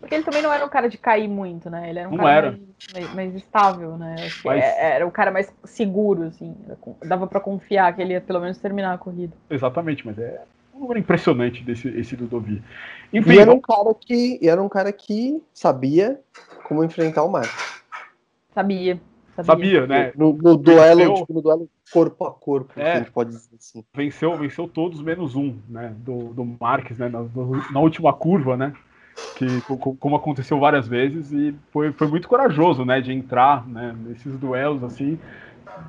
Porque ele também não era um cara de cair muito, né? Ele era um não cara era. Mais, mais, estável, né? Mas... É, era o cara mais seguro, assim. Dava para confiar que ele ia pelo menos terminar a corrida. Exatamente, mas é um número impressionante desse esse do Dovi. Enfim, e era um cara que era um cara que sabia como enfrentar o Marcos. Sabia. Sabia, sabia né? No, no duelo, venceu, tipo, no duelo corpo a corpo, é, a gente pode dizer assim. Venceu, venceu todos menos um, né? Do, do Marques, né? Na, na última curva, né? Que, como aconteceu várias vezes, e foi, foi muito corajoso, né? De entrar né, nesses duelos, assim.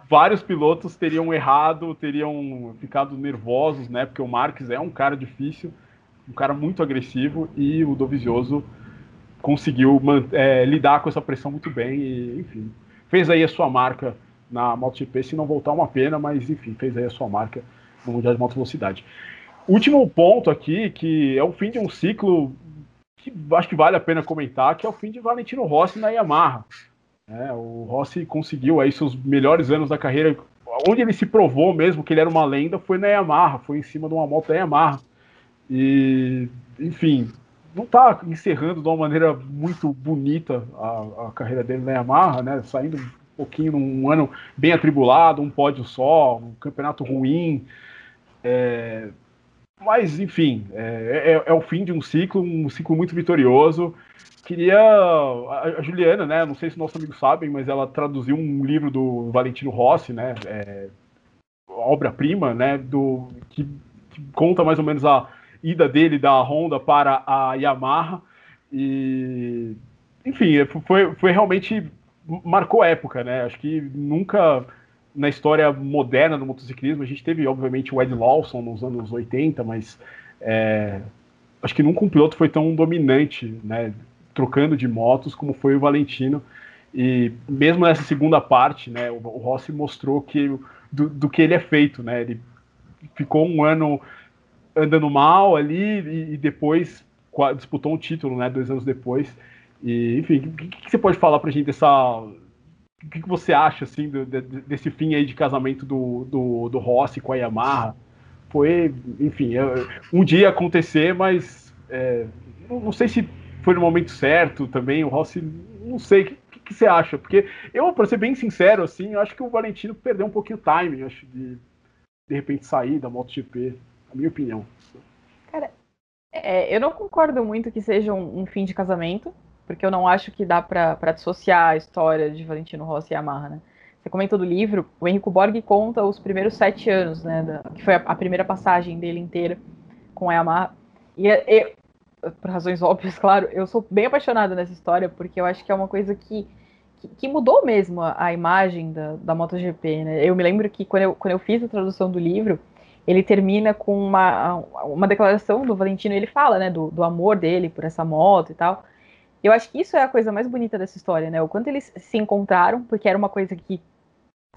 Vários pilotos teriam errado, teriam ficado nervosos, né? Porque o Marques é um cara difícil, um cara muito agressivo, e o Dovizioso conseguiu é, lidar com essa pressão muito bem e, enfim, fez aí a sua marca na MotoGP, se não voltar uma pena, mas enfim, fez aí a sua marca no Mundial de Moto Velocidade. Último ponto aqui, que é o fim de um ciclo que acho que vale a pena comentar, que é o fim de Valentino Rossi na Yamaha. É, o Rossi conseguiu aí seus melhores anos da carreira, onde ele se provou mesmo que ele era uma lenda, foi na Yamaha, foi em cima de uma moto da Yamaha. E, enfim, não está encerrando de uma maneira muito bonita a, a, carreira dele na Yamaha, né? Saindo um pouquinho num ano bem atribulado, um pódio só, um campeonato ruim. É, mas, enfim, é, é, é, o fim de um ciclo, um ciclo muito vitorioso. Queria. A, a Juliana, né? Não sei se nossos amigos sabem, mas ela traduziu um livro do Valentino Rossi, né? É, obra-prima, né? Do, que, que conta mais ou menos a ida dele da Honda para a Yamaha. E, enfim, foi, foi realmente. marcou época, né? Acho que nunca na história moderna do motociclismo, a gente teve, obviamente, o Ed Lawson nos anos 80, mas é, acho que nunca um piloto foi tão dominante, né? Trocando de motos como foi o Valentino. E mesmo nessa segunda parte, né, o, Rossi mostrou que do, do, que ele é feito, né? Ele ficou um ano andando mal ali e, e depois disputou um título, né, dois anos depois. E, enfim, o que, que, você pode falar pra gente dessa. O que, que você acha, assim, do, de, desse fim aí de casamento do, do, do Rossi com a Yamaha? Foi, enfim, é, um dia acontecer, mas é, não, sei se foi no momento certo também. O Rossi, não sei, o que, que, você acha? Porque eu, para ser bem sincero, assim, eu acho que o Valentino perdeu um pouquinho o timing, acho, de de repente sair da MotoGP a minha opinião. Cara, é, eu não concordo muito que seja um, um, fim de casamento, porque eu não acho que dá para dissociar a história de Valentino Rossi e Yamaha, né? Você comentou do livro, o Henrico Borg conta os primeiros sete anos, né? Da, que foi a, a, primeira passagem dele inteira com a Yamaha. E, e, por razões óbvias, claro, eu sou bem apaixonada nessa história, porque eu acho que é uma coisa que que, que mudou mesmo a, a imagem da, da MotoGP, né? Eu me lembro que quando eu, quando eu fiz a tradução do livro, ele termina com uma, uma declaração do Valentino, ele fala, né, do, do amor dele por essa moto e tal. Eu acho que isso é a coisa mais bonita dessa história, né? O quanto eles se encontraram, porque era uma coisa que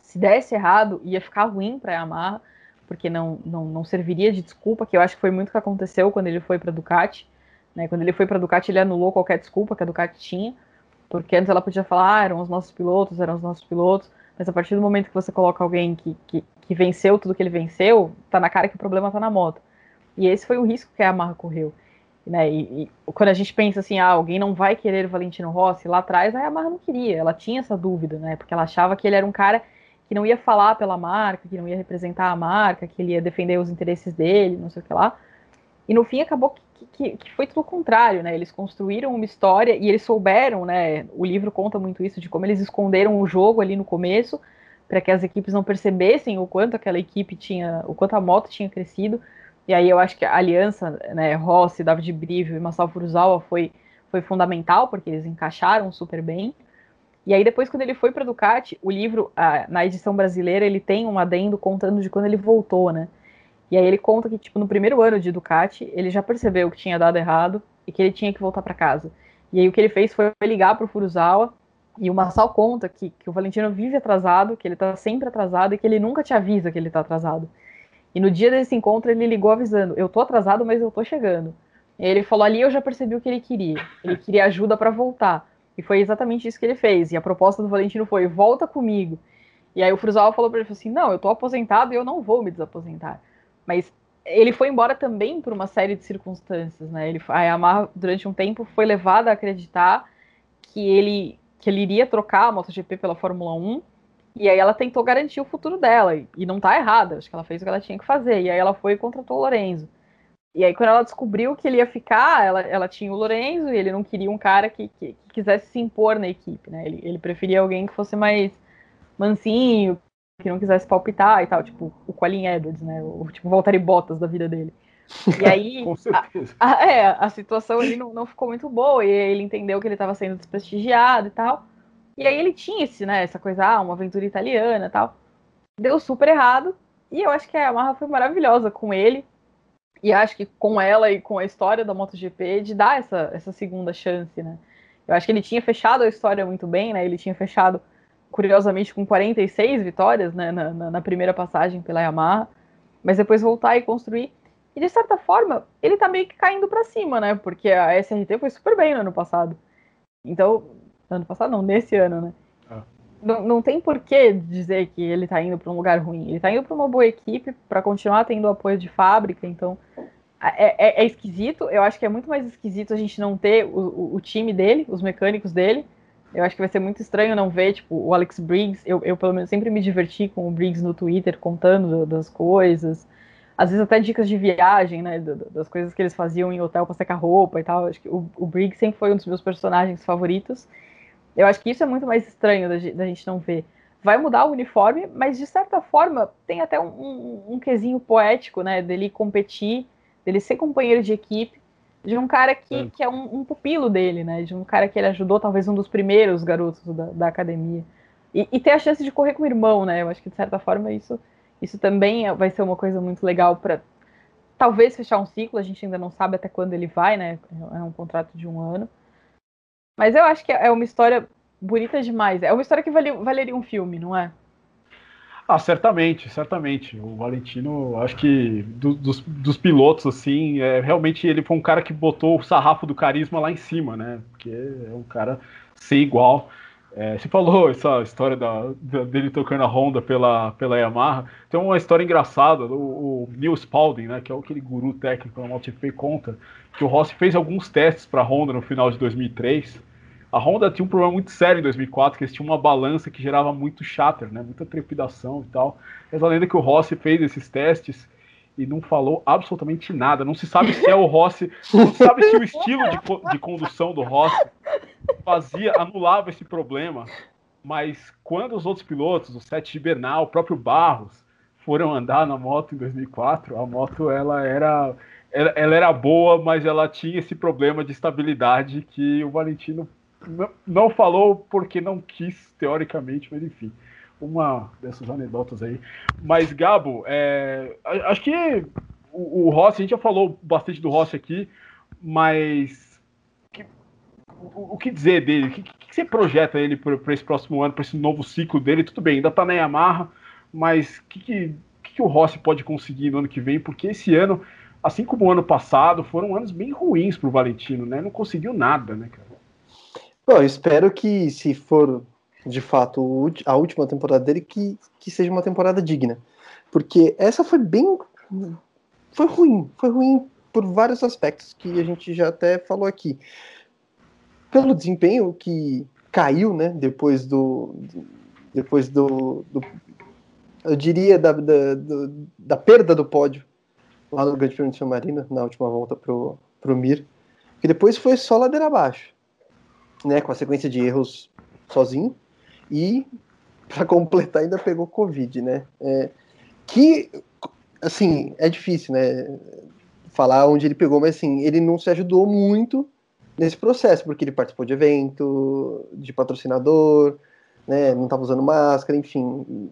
se desse errado ia ficar ruim para Yamaha, porque não, não, não serviria de desculpa, que eu acho que foi muito o que aconteceu quando ele foi para Ducati. Né? Quando ele foi para Ducati, ele anulou qualquer desculpa que a Ducati tinha, porque antes ela podia falar, ah, eram os nossos pilotos, eram os nossos pilotos, mas a partir do momento que você coloca alguém que, que, que venceu tudo que ele venceu, tá na cara que o problema tá na moto. E esse foi o risco que a Yamaha correu. Né? E, e, quando a gente pensa assim, ah, alguém não vai querer o Valentino Rossi, lá atrás a Yamaha não queria, ela tinha essa dúvida, né? Porque ela achava que ele era um cara que não ia falar pela marca, que não ia representar a marca, que ele ia defender os interesses dele, não sei o que lá. E no fim acabou que, que, que foi tudo o contrário, né? Eles construíram uma história e eles souberam, né? O livro conta muito isso de como eles esconderam o jogo ali no começo para que as equipes não percebessem o quanto aquela equipe tinha, o quanto a moto tinha crescido. E aí eu acho que a aliança, né, Rossi, David Brivio e Masao Furuzawa foi, foi fundamental, porque eles encaixaram super bem. E aí depois, quando ele foi para Ducati, o livro, na edição brasileira, ele tem um adendo contando de quando ele voltou, né? E aí ele conta que, tipo, no primeiro ano de Ducati, ele já percebeu que tinha dado errado e que ele tinha que voltar para casa. E aí o que ele fez foi ligar pro Furuzawa, e o Massal conta que, que o Valentino vive atrasado, que ele tá sempre atrasado e que ele nunca te avisa que ele tá atrasado. E no dia desse encontro ele ligou avisando: Eu tô atrasado, mas eu tô chegando. E ele falou: Ali eu já percebi o que ele queria. Ele queria ajuda para voltar. E foi exatamente isso que ele fez. E a proposta do Valentino foi: volta comigo. E aí o Furuzawa falou para ele assim: não, eu tô aposentado e eu não vou me desaposentar. Mas ele foi embora também por uma série de circunstâncias, né? Ele, a Yamaha, durante um tempo, foi levada a acreditar que ele, que ele iria trocar a MotoGP pela Fórmula 1. E aí ela tentou garantir o futuro dela. E não tá errada, acho que ela fez o que ela tinha que fazer. E aí ela foi e contratou o Lorenzo. E aí, quando ela descobriu que ele ia ficar, ela, ela tinha o Lorenzo e ele não queria um cara que, que, que quisesse se impor na equipe, né? Ele, ele preferia alguém que fosse mais mansinho, que não quisesse palpitar e tal, tipo o Colin Edwards, né? O tipo Valtteri Bottas da vida dele. E aí. A, a, é, a situação ali não, não ficou muito boa, e ele entendeu que ele estava sendo desprestigiado e tal. E aí ele tinha esse, né, essa coisa, ah, uma aventura italiana e tal. Deu super errado, e eu acho que a Yamaha foi maravilhosa com ele, e acho que com ela e com a história da MotoGP, de dar essa, essa segunda chance, né? Eu acho que ele tinha fechado a história muito bem, né? Ele tinha fechado, curiosamente, com 46 vitórias né? na, na, na primeira passagem pela Yamaha, mas depois voltar e construir. E de certa forma, ele tá meio que caindo para cima, né? Porque a SRT foi super bem no ano passado. Então, ano passado não, nesse ano, né? não, não tem por que dizer que ele está indo para um lugar ruim. Ele está indo para uma boa equipe, para continuar tendo apoio de fábrica, então é, é, é, esquisito. Eu acho que é muito mais esquisito a gente não ter o, o, o, time dele, os mecânicos dele. Eu acho que vai ser muito estranho não ver, tipo, o Alex Briggs. Eu, eu pelo menos, sempre me diverti com o Briggs no Twitter, contando das coisas. Às vezes até dicas de viagem, né, das coisas que eles faziam em hotel para secar roupa e tal. Acho que o, o Briggs sempre foi um dos meus personagens favoritos. Eu acho que isso é muito mais estranho da, da gente não ver. Vai mudar o uniforme, mas de certa forma tem até um, um, um quesinho poético, né? Dele competir, dele ser companheiro de equipe, de um cara que é, que é um, um, pupilo dele, né? De um cara que ele ajudou, talvez um dos primeiros garotos da, da academia. E, e, ter a chance de correr com o irmão, né? Eu acho que de certa forma isso, isso também vai ser uma coisa muito legal para talvez fechar um ciclo. A gente ainda não sabe até quando ele vai, né? É um contrato de um ano. Mas eu acho que é uma história bonita demais. É uma história que vale, valeria um filme, não é? Ah, certamente, certamente. O Valentino, acho que do, dos, dos pilotos, assim, é, realmente ele foi um cara que botou o sarrafo do carisma lá em cima, né? Porque é um cara sem igual. É, você falou essa história da, da, dele tocando a Honda pela, pela Yamaha. Tem uma história engraçada, o, o Neil Spalding, né, que é aquele guru técnico da MotoGP, conta que o Rossi fez alguns testes para a Honda no final de 2003 a Honda tinha um problema muito sério em 2004, que eles tinham uma balança que gerava muito chatter, né? Muita trepidação e tal. Mas a lenda que o Rossi fez esses testes e não falou absolutamente nada. Não se sabe se é o Rossi, não se sabe se o estilo de, de condução do Rossi fazia, anulava esse problema. Mas quando os outros pilotos, o Sete Bernal, o próprio Barros, foram andar na moto em 2004, a moto ela era ela, era boa, mas ela tinha esse problema de estabilidade que o Valentino não, falou porque não quis, teoricamente, mas enfim. Uma dessas anedotas aí. Mas, Gabo, é, acho que o, o Rossi, a gente já falou bastante do Rossi aqui, mas o, que dizer dele? O que, que, você projeta ele para esse próximo ano, para esse novo ciclo dele? Tudo bem, ainda está na Yamaha, mas o que, que, que, o Rossi pode conseguir no ano que vem? Porque esse ano, assim como o ano passado, foram anos bem ruins para o Valentino, né? Não conseguiu nada, né, cara? Bom, espero que, se for de fato a última temporada dele, que, que seja uma temporada digna. Porque essa foi bem. Foi ruim. Foi ruim por vários aspectos que a gente já até falou aqui. Pelo desempenho que caiu, né? Depois do. Depois do. do eu diria da, da, do, da perda do pódio lá no Grande Prêmio de São Marino, na última volta pro, pro Mir. Que depois foi só ladeira abaixo. Né, com a sequência de erros sozinho e para completar ainda pegou Covid, né? É, que, assim, é difícil, né? Falar onde ele pegou, mas assim, ele não se ajudou muito nesse processo, porque ele participou de evento, de patrocinador, né? Não estava usando máscara, enfim.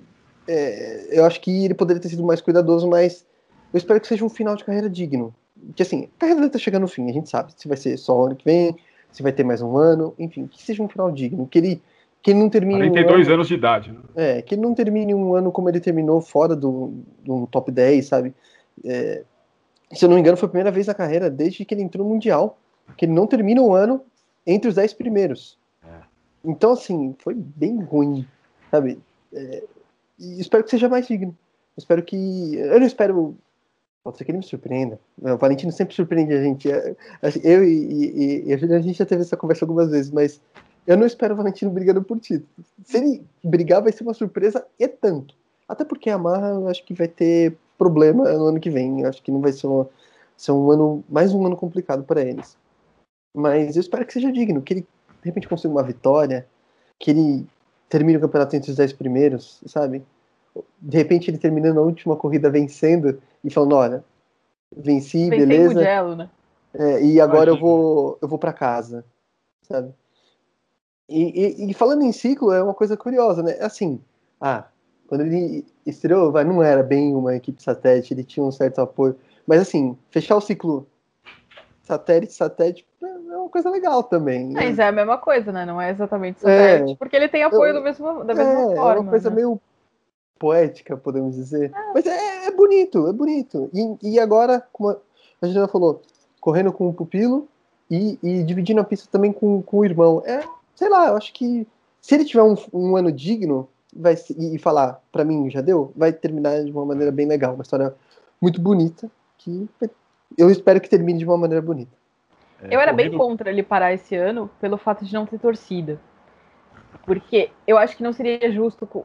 É, eu acho que ele poderia ter sido mais cuidadoso, mas eu espero que seja um final de carreira digno. Que assim, a carreira dele tá chegando no fim, a gente sabe se vai ser só o ano que vem, se vai ter mais um ano, enfim, que seja um final digno, que ele que ele não termine 42 um ano, anos de idade. Né? É, que ele não termine um ano como ele terminou fora do, do top 10, sabe? É, se eu não me engano, foi a primeira vez na carreira desde que ele entrou no Mundial que ele não termina um ano entre os 10 primeiros. É. Então, assim, foi bem ruim, sabe? É, e espero que seja mais digno. espero que. Eu não espero. Pode ser que ele me surpreenda. O Valentino sempre surpreende a gente. É, assim, eu e, e, e, a gente já teve essa conversa algumas vezes, mas eu não espero o Valentino brigando por título. Se ele brigar, vai ser uma surpresa e tanto. Até porque a Marra, eu acho que vai ter problema no ano que vem. Eu acho que não vai ser, uma, ser um ano, mais um ano complicado para eles. Mas eu espero que seja digno, que ele de repente consiga uma vitória, que ele termine o campeonato entre os dez primeiros, sabe? De repente ele terminando a última corrida vencendo e falando, olha, venci, Pensei beleza. Mugello, né? É, e agora Imagina. eu vou, eu vou para casa, sabe? E, e, e, falando em ciclo, é uma coisa curiosa, né? Assim, ah, quando ele estreou, vai, não era bem uma equipe satélite, ele tinha um certo apoio. Mas assim, fechar o ciclo satélite, satélite uma coisa legal também. Né? Mas é a mesma coisa, né? Não é exatamente satélite, é, porque ele tem apoio eu, do mesmo, da mesma é, forma. É uma coisa né? meio poética, podemos dizer. É. Mas é, é, bonito, é bonito. E, e agora, como a gente já falou, correndo com o pupilo e, e dividindo a pista também com, com o irmão. É, sei lá, eu acho que se ele tiver um, um ano digno vai e, e falar, para mim já deu, vai terminar de uma maneira bem legal, uma história muito bonita que eu espero que termine de uma maneira bonita. É, eu era bem contra ele parar esse ano pelo fato de não ter torcida. Porque eu acho que não seria justo com,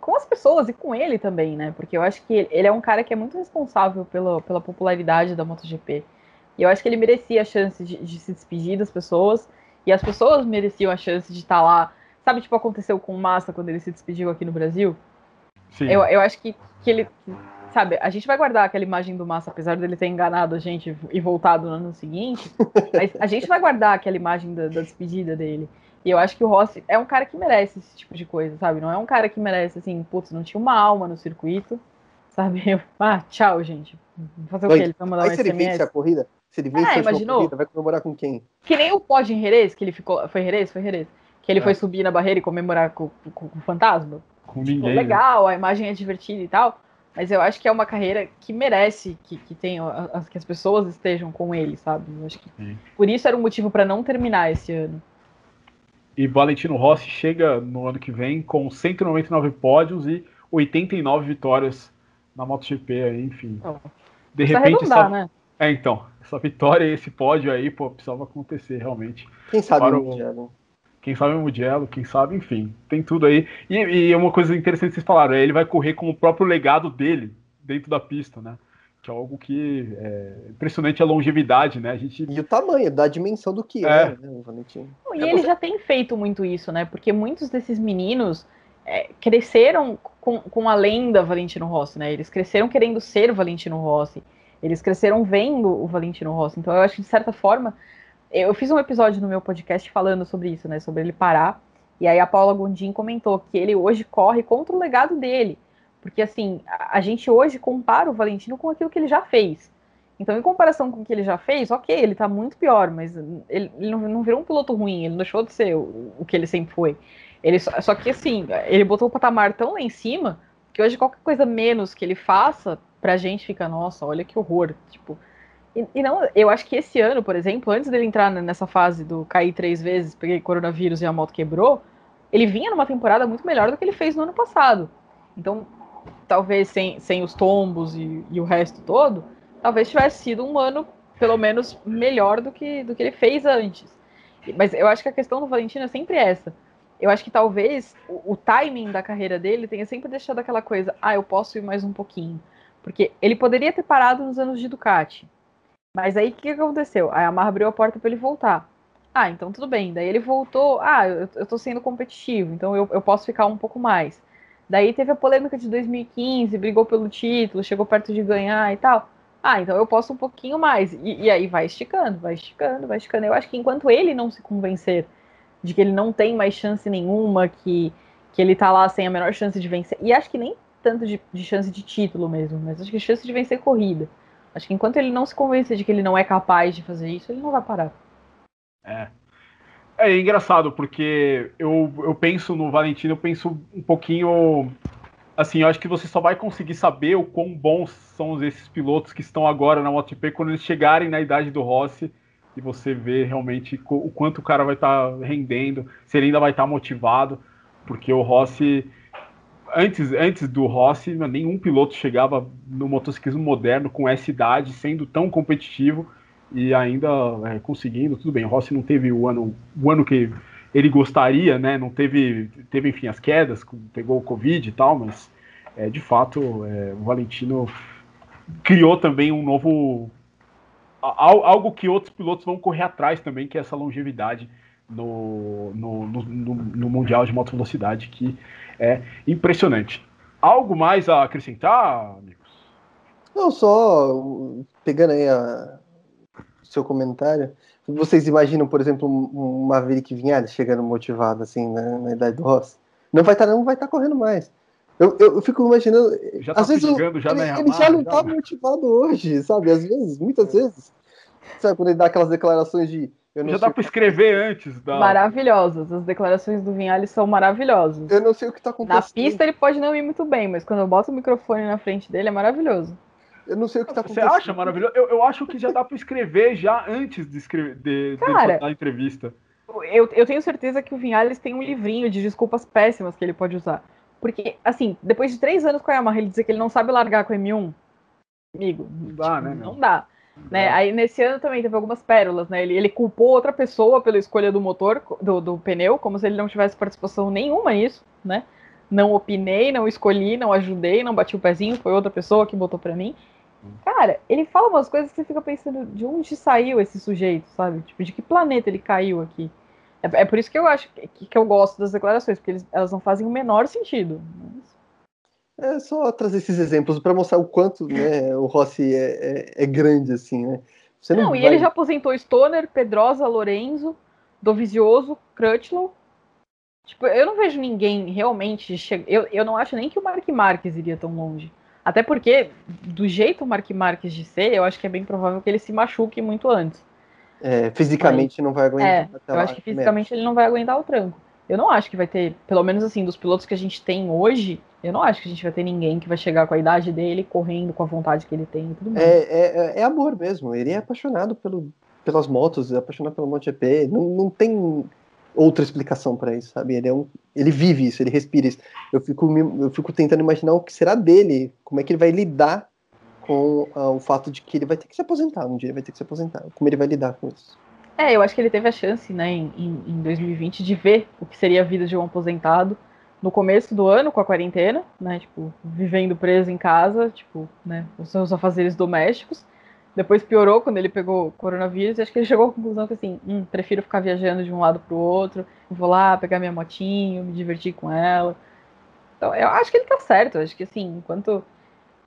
com, as pessoas e com ele também, né? Porque eu acho que ele é um cara que é muito responsável pela, pela popularidade da MotoGP. E eu acho que ele merecia a chance de, de se despedir das pessoas e as pessoas mereciam a chance de estar tá lá. Sabe, tipo, aconteceu com o Massa quando ele se despediu aqui no Brasil? Sim. Eu, eu acho que, que ele. Sabe, a gente vai guardar aquela imagem do Massa, apesar dele ter enganado a gente e voltado no ano seguinte. mas a gente vai guardar aquela imagem da, da despedida dele. E eu acho que o Rossi é um cara que merece esse tipo de coisa, sabe? Não é um cara que merece, assim, putz, não tinha uma alma no circuito, sabe? Ah, tchau, gente. Fazer o quê? Ele vai mandar um SMS? a corrida? Se ele vence é, imaginou? Corrida, vai comemorar com quem? Que nem o pódio em Jerez, que ele ficou. Foi Jerez? Foi Jerez. Que ele é. foi subir na barreira e comemorar com, com, com o fantasma. Com ninguém. Tipo, legal, a imagem é divertida e tal. Mas eu acho que é uma carreira que merece que, que, tenha, que as pessoas estejam com ele, sabe? Eu acho que Sim. por isso era um motivo para não terminar esse ano. E Valentino Rossi chega no ano que vem com 199 pódios e 89 vitórias na MotoGP, aí, enfim. Oh, de repente, essa... né? É, então, essa vitória e esse pódio aí, pô, precisava acontecer realmente. Quem sabe o Mugello. Quem sabe o Mugello, quem sabe, enfim, tem tudo aí. E, e uma coisa interessante que vocês falaram, ele vai correr com o próprio legado dele dentro da pista, né? Que é algo que é impressionante a longevidade, né? A gente... E o tamanho, da dimensão do que é, é né, o Valentino. E ele já tem feito muito isso, né? Porque muitos desses meninos é, cresceram com, com a lenda Valentino Rossi, né? Eles cresceram querendo ser Valentino Rossi. Eles cresceram vendo o Valentino Rossi. Então eu acho que, de certa forma, eu fiz um episódio no meu podcast falando sobre isso, né? Sobre ele parar. E aí a Paula Gondim comentou que ele hoje corre contra o legado dele. Porque, assim, a, gente hoje compara o Valentino com aquilo que ele já fez. Então, em comparação com o que ele já fez, ok, ele tá muito pior, mas ele, ele não, não, virou um piloto ruim, ele não deixou de ser o, o que ele sempre foi. Ele, só, só que, assim, ele botou o patamar tão lá em cima que hoje qualquer coisa menos que ele faça, pra gente fica, nossa, olha que horror. Tipo, e, e, não, eu acho que esse ano, por exemplo, antes dele entrar nessa fase do cair três vezes, peguei coronavírus e a moto quebrou, ele vinha numa temporada muito melhor do que ele fez no ano passado. Então, talvez sem, sem os tombos e, e o resto todo, talvez tivesse sido um ano, pelo menos, melhor do que, do que ele fez antes. Mas eu acho que a questão do Valentino é sempre essa. Eu acho que talvez o, o timing da carreira dele tenha sempre deixado aquela coisa, ah, eu posso ir mais um pouquinho. Porque ele poderia ter parado nos anos de Ducati. Mas aí o que, aconteceu? A Yamaha abriu a porta para ele voltar. Ah, então tudo bem. Daí ele voltou. Ah, eu, eu tô sendo competitivo, então eu, eu posso ficar um pouco mais. Daí teve a polêmica de 2015, brigou pelo título, chegou perto de ganhar e tal. Ah, então eu posso um pouquinho mais. E, e, aí vai esticando, vai esticando, vai esticando. Eu acho que enquanto ele não se convencer de que ele não tem mais chance nenhuma, que, que ele tá lá sem a menor chance de vencer, e acho que nem tanto de, de chance de título mesmo, mas acho que chance de vencer corrida. Acho que enquanto ele não se convencer de que ele não é capaz de fazer isso, ele não vai parar. É. É engraçado, porque eu, eu penso no Valentino, eu penso um pouquinho. Assim, eu acho que você só vai conseguir saber o quão bons são esses pilotos que estão agora na MotoGP quando eles chegarem na idade do Rossi e você vê realmente o quanto o cara vai estar tá rendendo, se ele ainda vai estar tá motivado, porque o Rossi antes, antes do Rossi, nenhum piloto chegava no motociclismo moderno com essa idade, sendo tão competitivo e ainda é, conseguindo. Tudo bem, o Rossi não teve o ano, o ano que ele gostaria, né? Não teve, teve enfim as quedas, pegou o Covid e tal, mas é, de fato é, o Valentino criou também um novo algo que outros pilotos vão correr atrás também, que é essa longevidade no, no, no, no Mundial de Moto Velocidade, que é impressionante. Algo mais a acrescentar, amigos? Não, só pegando aí a, o seu comentário. Vocês imaginam, por exemplo, um Maverick Vinhales chegando motivado assim na, na idade do Ross? Não vai estar, tá, não vai estar tá correndo mais. Eu, eu, eu, fico imaginando. Já tá às vezes eu, já ele, ele já não está motivado hoje, sabe? Às vezes, muitas vezes. Sabe, quando ele dá aquelas declarações de já dá para escrever antes. Da... Maravilhosas. As declarações do Vinhales são maravilhosas. Eu não sei o que está acontecendo. Na pista ele pode não ir muito bem, mas quando eu boto o microfone na frente dele é maravilhoso. Eu não sei o que está acontecendo. Você acha maravilhoso? Eu, eu acho que já dá para escrever já antes de escrever de, Cara, da entrevista. Eu, eu tenho certeza que o Vinhales tem um livrinho de desculpas péssimas que ele pode usar. Porque, assim, depois de três anos com a Yamaha, ele dizer que ele não sabe largar com o M1, amigo, não dá, tipo, né? Não dá. Né? Aí nesse ano também teve algumas pérolas, né? Ele, ele culpou outra pessoa pela escolha do motor, do, do pneu, como se ele não tivesse participação nenhuma nisso, né? Não opinei, não escolhi, não ajudei, não bati o pezinho, foi outra pessoa que botou para mim. Cara, ele fala umas coisas que você fica pensando de onde saiu esse sujeito, sabe? Tipo, de que planeta ele caiu aqui. É, é por isso que eu acho que, que eu gosto das declarações, porque eles, elas não fazem o menor sentido. Mas é só trazer esses exemplos para mostrar o quanto né, o Rossi é, é, é, grande, assim, né? Você não, não vai... e ele já aposentou Stoner, Pedrosa, Lorenzo, Dovizioso, Crutchlow. Tipo, eu não vejo ninguém realmente. Che... Eu, eu não acho nem que o Mark Marques iria tão longe. Até porque, do jeito o Mark Marques de ser, eu acho que é bem provável que ele se machuque muito antes. É, fisicamente não vai aguentar. É, eu acho que fisicamente mesmo. ele não vai aguentar o tranco. Eu não acho que vai ter, pelo menos assim, dos pilotos que a gente tem hoje, eu não acho que a gente vai ter ninguém que vai chegar com a idade dele, correndo com a vontade que ele tem e tudo mais. É, é, é amor mesmo. Ele é apaixonado pelo, pelas motos, é apaixonado pelo MotoGP. Não, não tem outra explicação para isso, sabe? Ele, é um, ele vive isso, ele respira isso. Eu fico, eu fico tentando imaginar o que será dele, como é que ele vai lidar com uh, o fato de que ele vai ter que se aposentar. Um dia ele vai ter que se aposentar. Como ele vai lidar com isso? É, eu acho que ele teve a chance, né, em, em 2020, de ver o que seria a vida de um aposentado no começo do ano com a quarentena, né? Tipo, vivendo preso em casa, tipo, né? Os seus afazeres domésticos. Depois piorou quando ele pegou coronavírus e acho que ele chegou à conclusão que assim, hum, prefiro ficar viajando de um lado para o outro, vou lá pegar minha motinho, me divertir com ela. Então, eu acho que ele tá certo, acho que assim, enquanto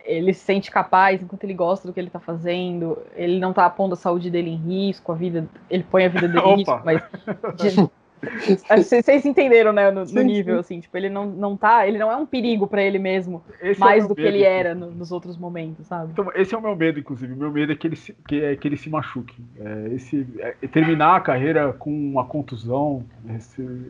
ele se sente capaz enquanto ele gosta do que ele tá fazendo, ele não tá pondo a saúde dele em risco, a vida, ele põe a vida dele em risco, mas vocês entenderam, né, no, no nível, sim. assim, tipo, ele não, não tá, ele não é um perigo para ele mesmo, esse é mais é do medo, que ele era no, nos outros momentos, sabe? Então, esse é o meu medo, inclusive, meu medo é que ele se, que, é, que ele se machuque. É, esse, é, terminar a carreira com uma contusão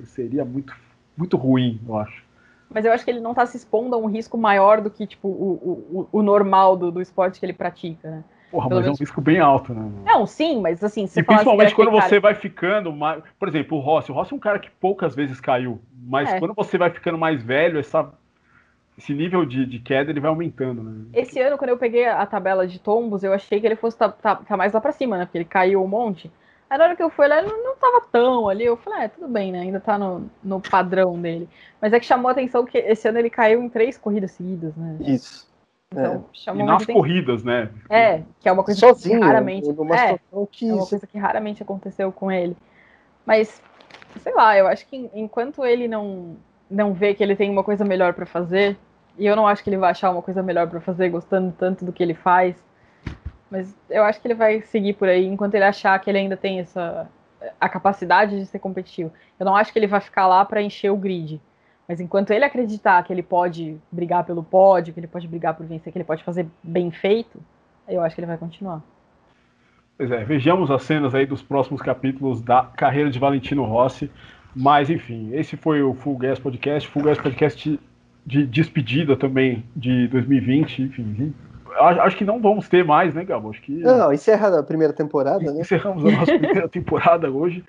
seria muito, muito ruim, eu acho. Mas eu acho que ele não tá se expondo a um risco maior do que, tipo, o, o, o normal do, do esporte que ele pratica, né? Porra, Pelo mas menos... é um risco bem alto, né? Não, sim, mas assim, E principalmente quando você cara... vai ficando mais. Por exemplo, o Rossi. O Rossi é um cara que poucas vezes caiu. Mas é. quando você vai ficando mais velho, essa... esse nível de, de queda ele vai aumentando, né? Esse ano, quando eu peguei a tabela de tombos, eu achei que ele fosse estar tá, tá, tá mais lá pra cima, né? Porque ele caiu um monte. Aí na hora que eu fui lá, ele não, não tava tão ali. Eu falei, é, tudo bem, né? Ainda tá no, no padrão dele. Mas é que chamou a atenção que esse ano ele caiu em três corridas seguidas, né? Isso. Então, é. chamou e nas corridas, né? É, que é uma coisa Sozinho, que raramente. É, que... é uma coisa que raramente aconteceu com ele. Mas, sei lá, eu acho que enquanto ele não, não vê que ele tem uma coisa melhor para fazer, e eu não acho que ele vai achar uma coisa melhor para fazer gostando tanto do que ele faz, mas eu acho que ele vai seguir por aí enquanto ele achar que ele ainda tem essa a capacidade de ser competitivo. Eu não acho que ele vai ficar lá para encher o grid. Mas enquanto ele acreditar que ele pode brigar pelo pódio, que ele pode brigar por vencer, que ele pode fazer bem feito, eu acho que ele vai continuar. Pois é, vejamos as cenas aí dos próximos capítulos da carreira de Valentino Rossi. Mas, enfim, esse foi o Full Gas Podcast. Full Gas Podcast de despedida também de 2020. Enfim, acho que não vamos ter mais, né, Gabo? Acho que. Não, encerra a primeira temporada, né? Encerramos a nossa primeira temporada hoje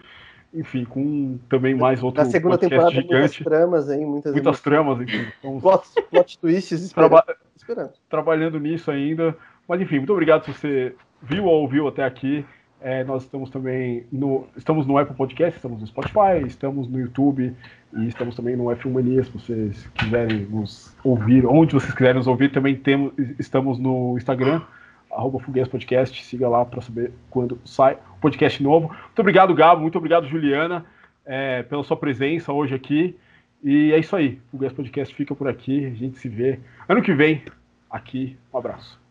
enfim, com também mais outro Na segunda temporada, gigante. muitas tramas, hein? Muitas, muitas tramas, enfim. Então, plot, plot twists esperando, Traba esperando. Trabalhando nisso ainda. Mas, enfim, muito obrigado se você viu ou ouviu até aqui. É, nós estamos também no, estamos no Apple Podcast, estamos no Spotify, estamos no YouTube e estamos também no F1 Mania, se vocês quiserem nos ouvir, onde vocês quiserem nos ouvir, também temos, estamos no Instagram arroba Podcast, siga lá para saber quando sai o podcast novo. Muito obrigado, Gabo, muito obrigado, Juliana, é, pela sua presença hoje aqui. E é isso aí, o Fuguês Podcast fica por aqui, a gente se vê ano que vem aqui. Um abraço.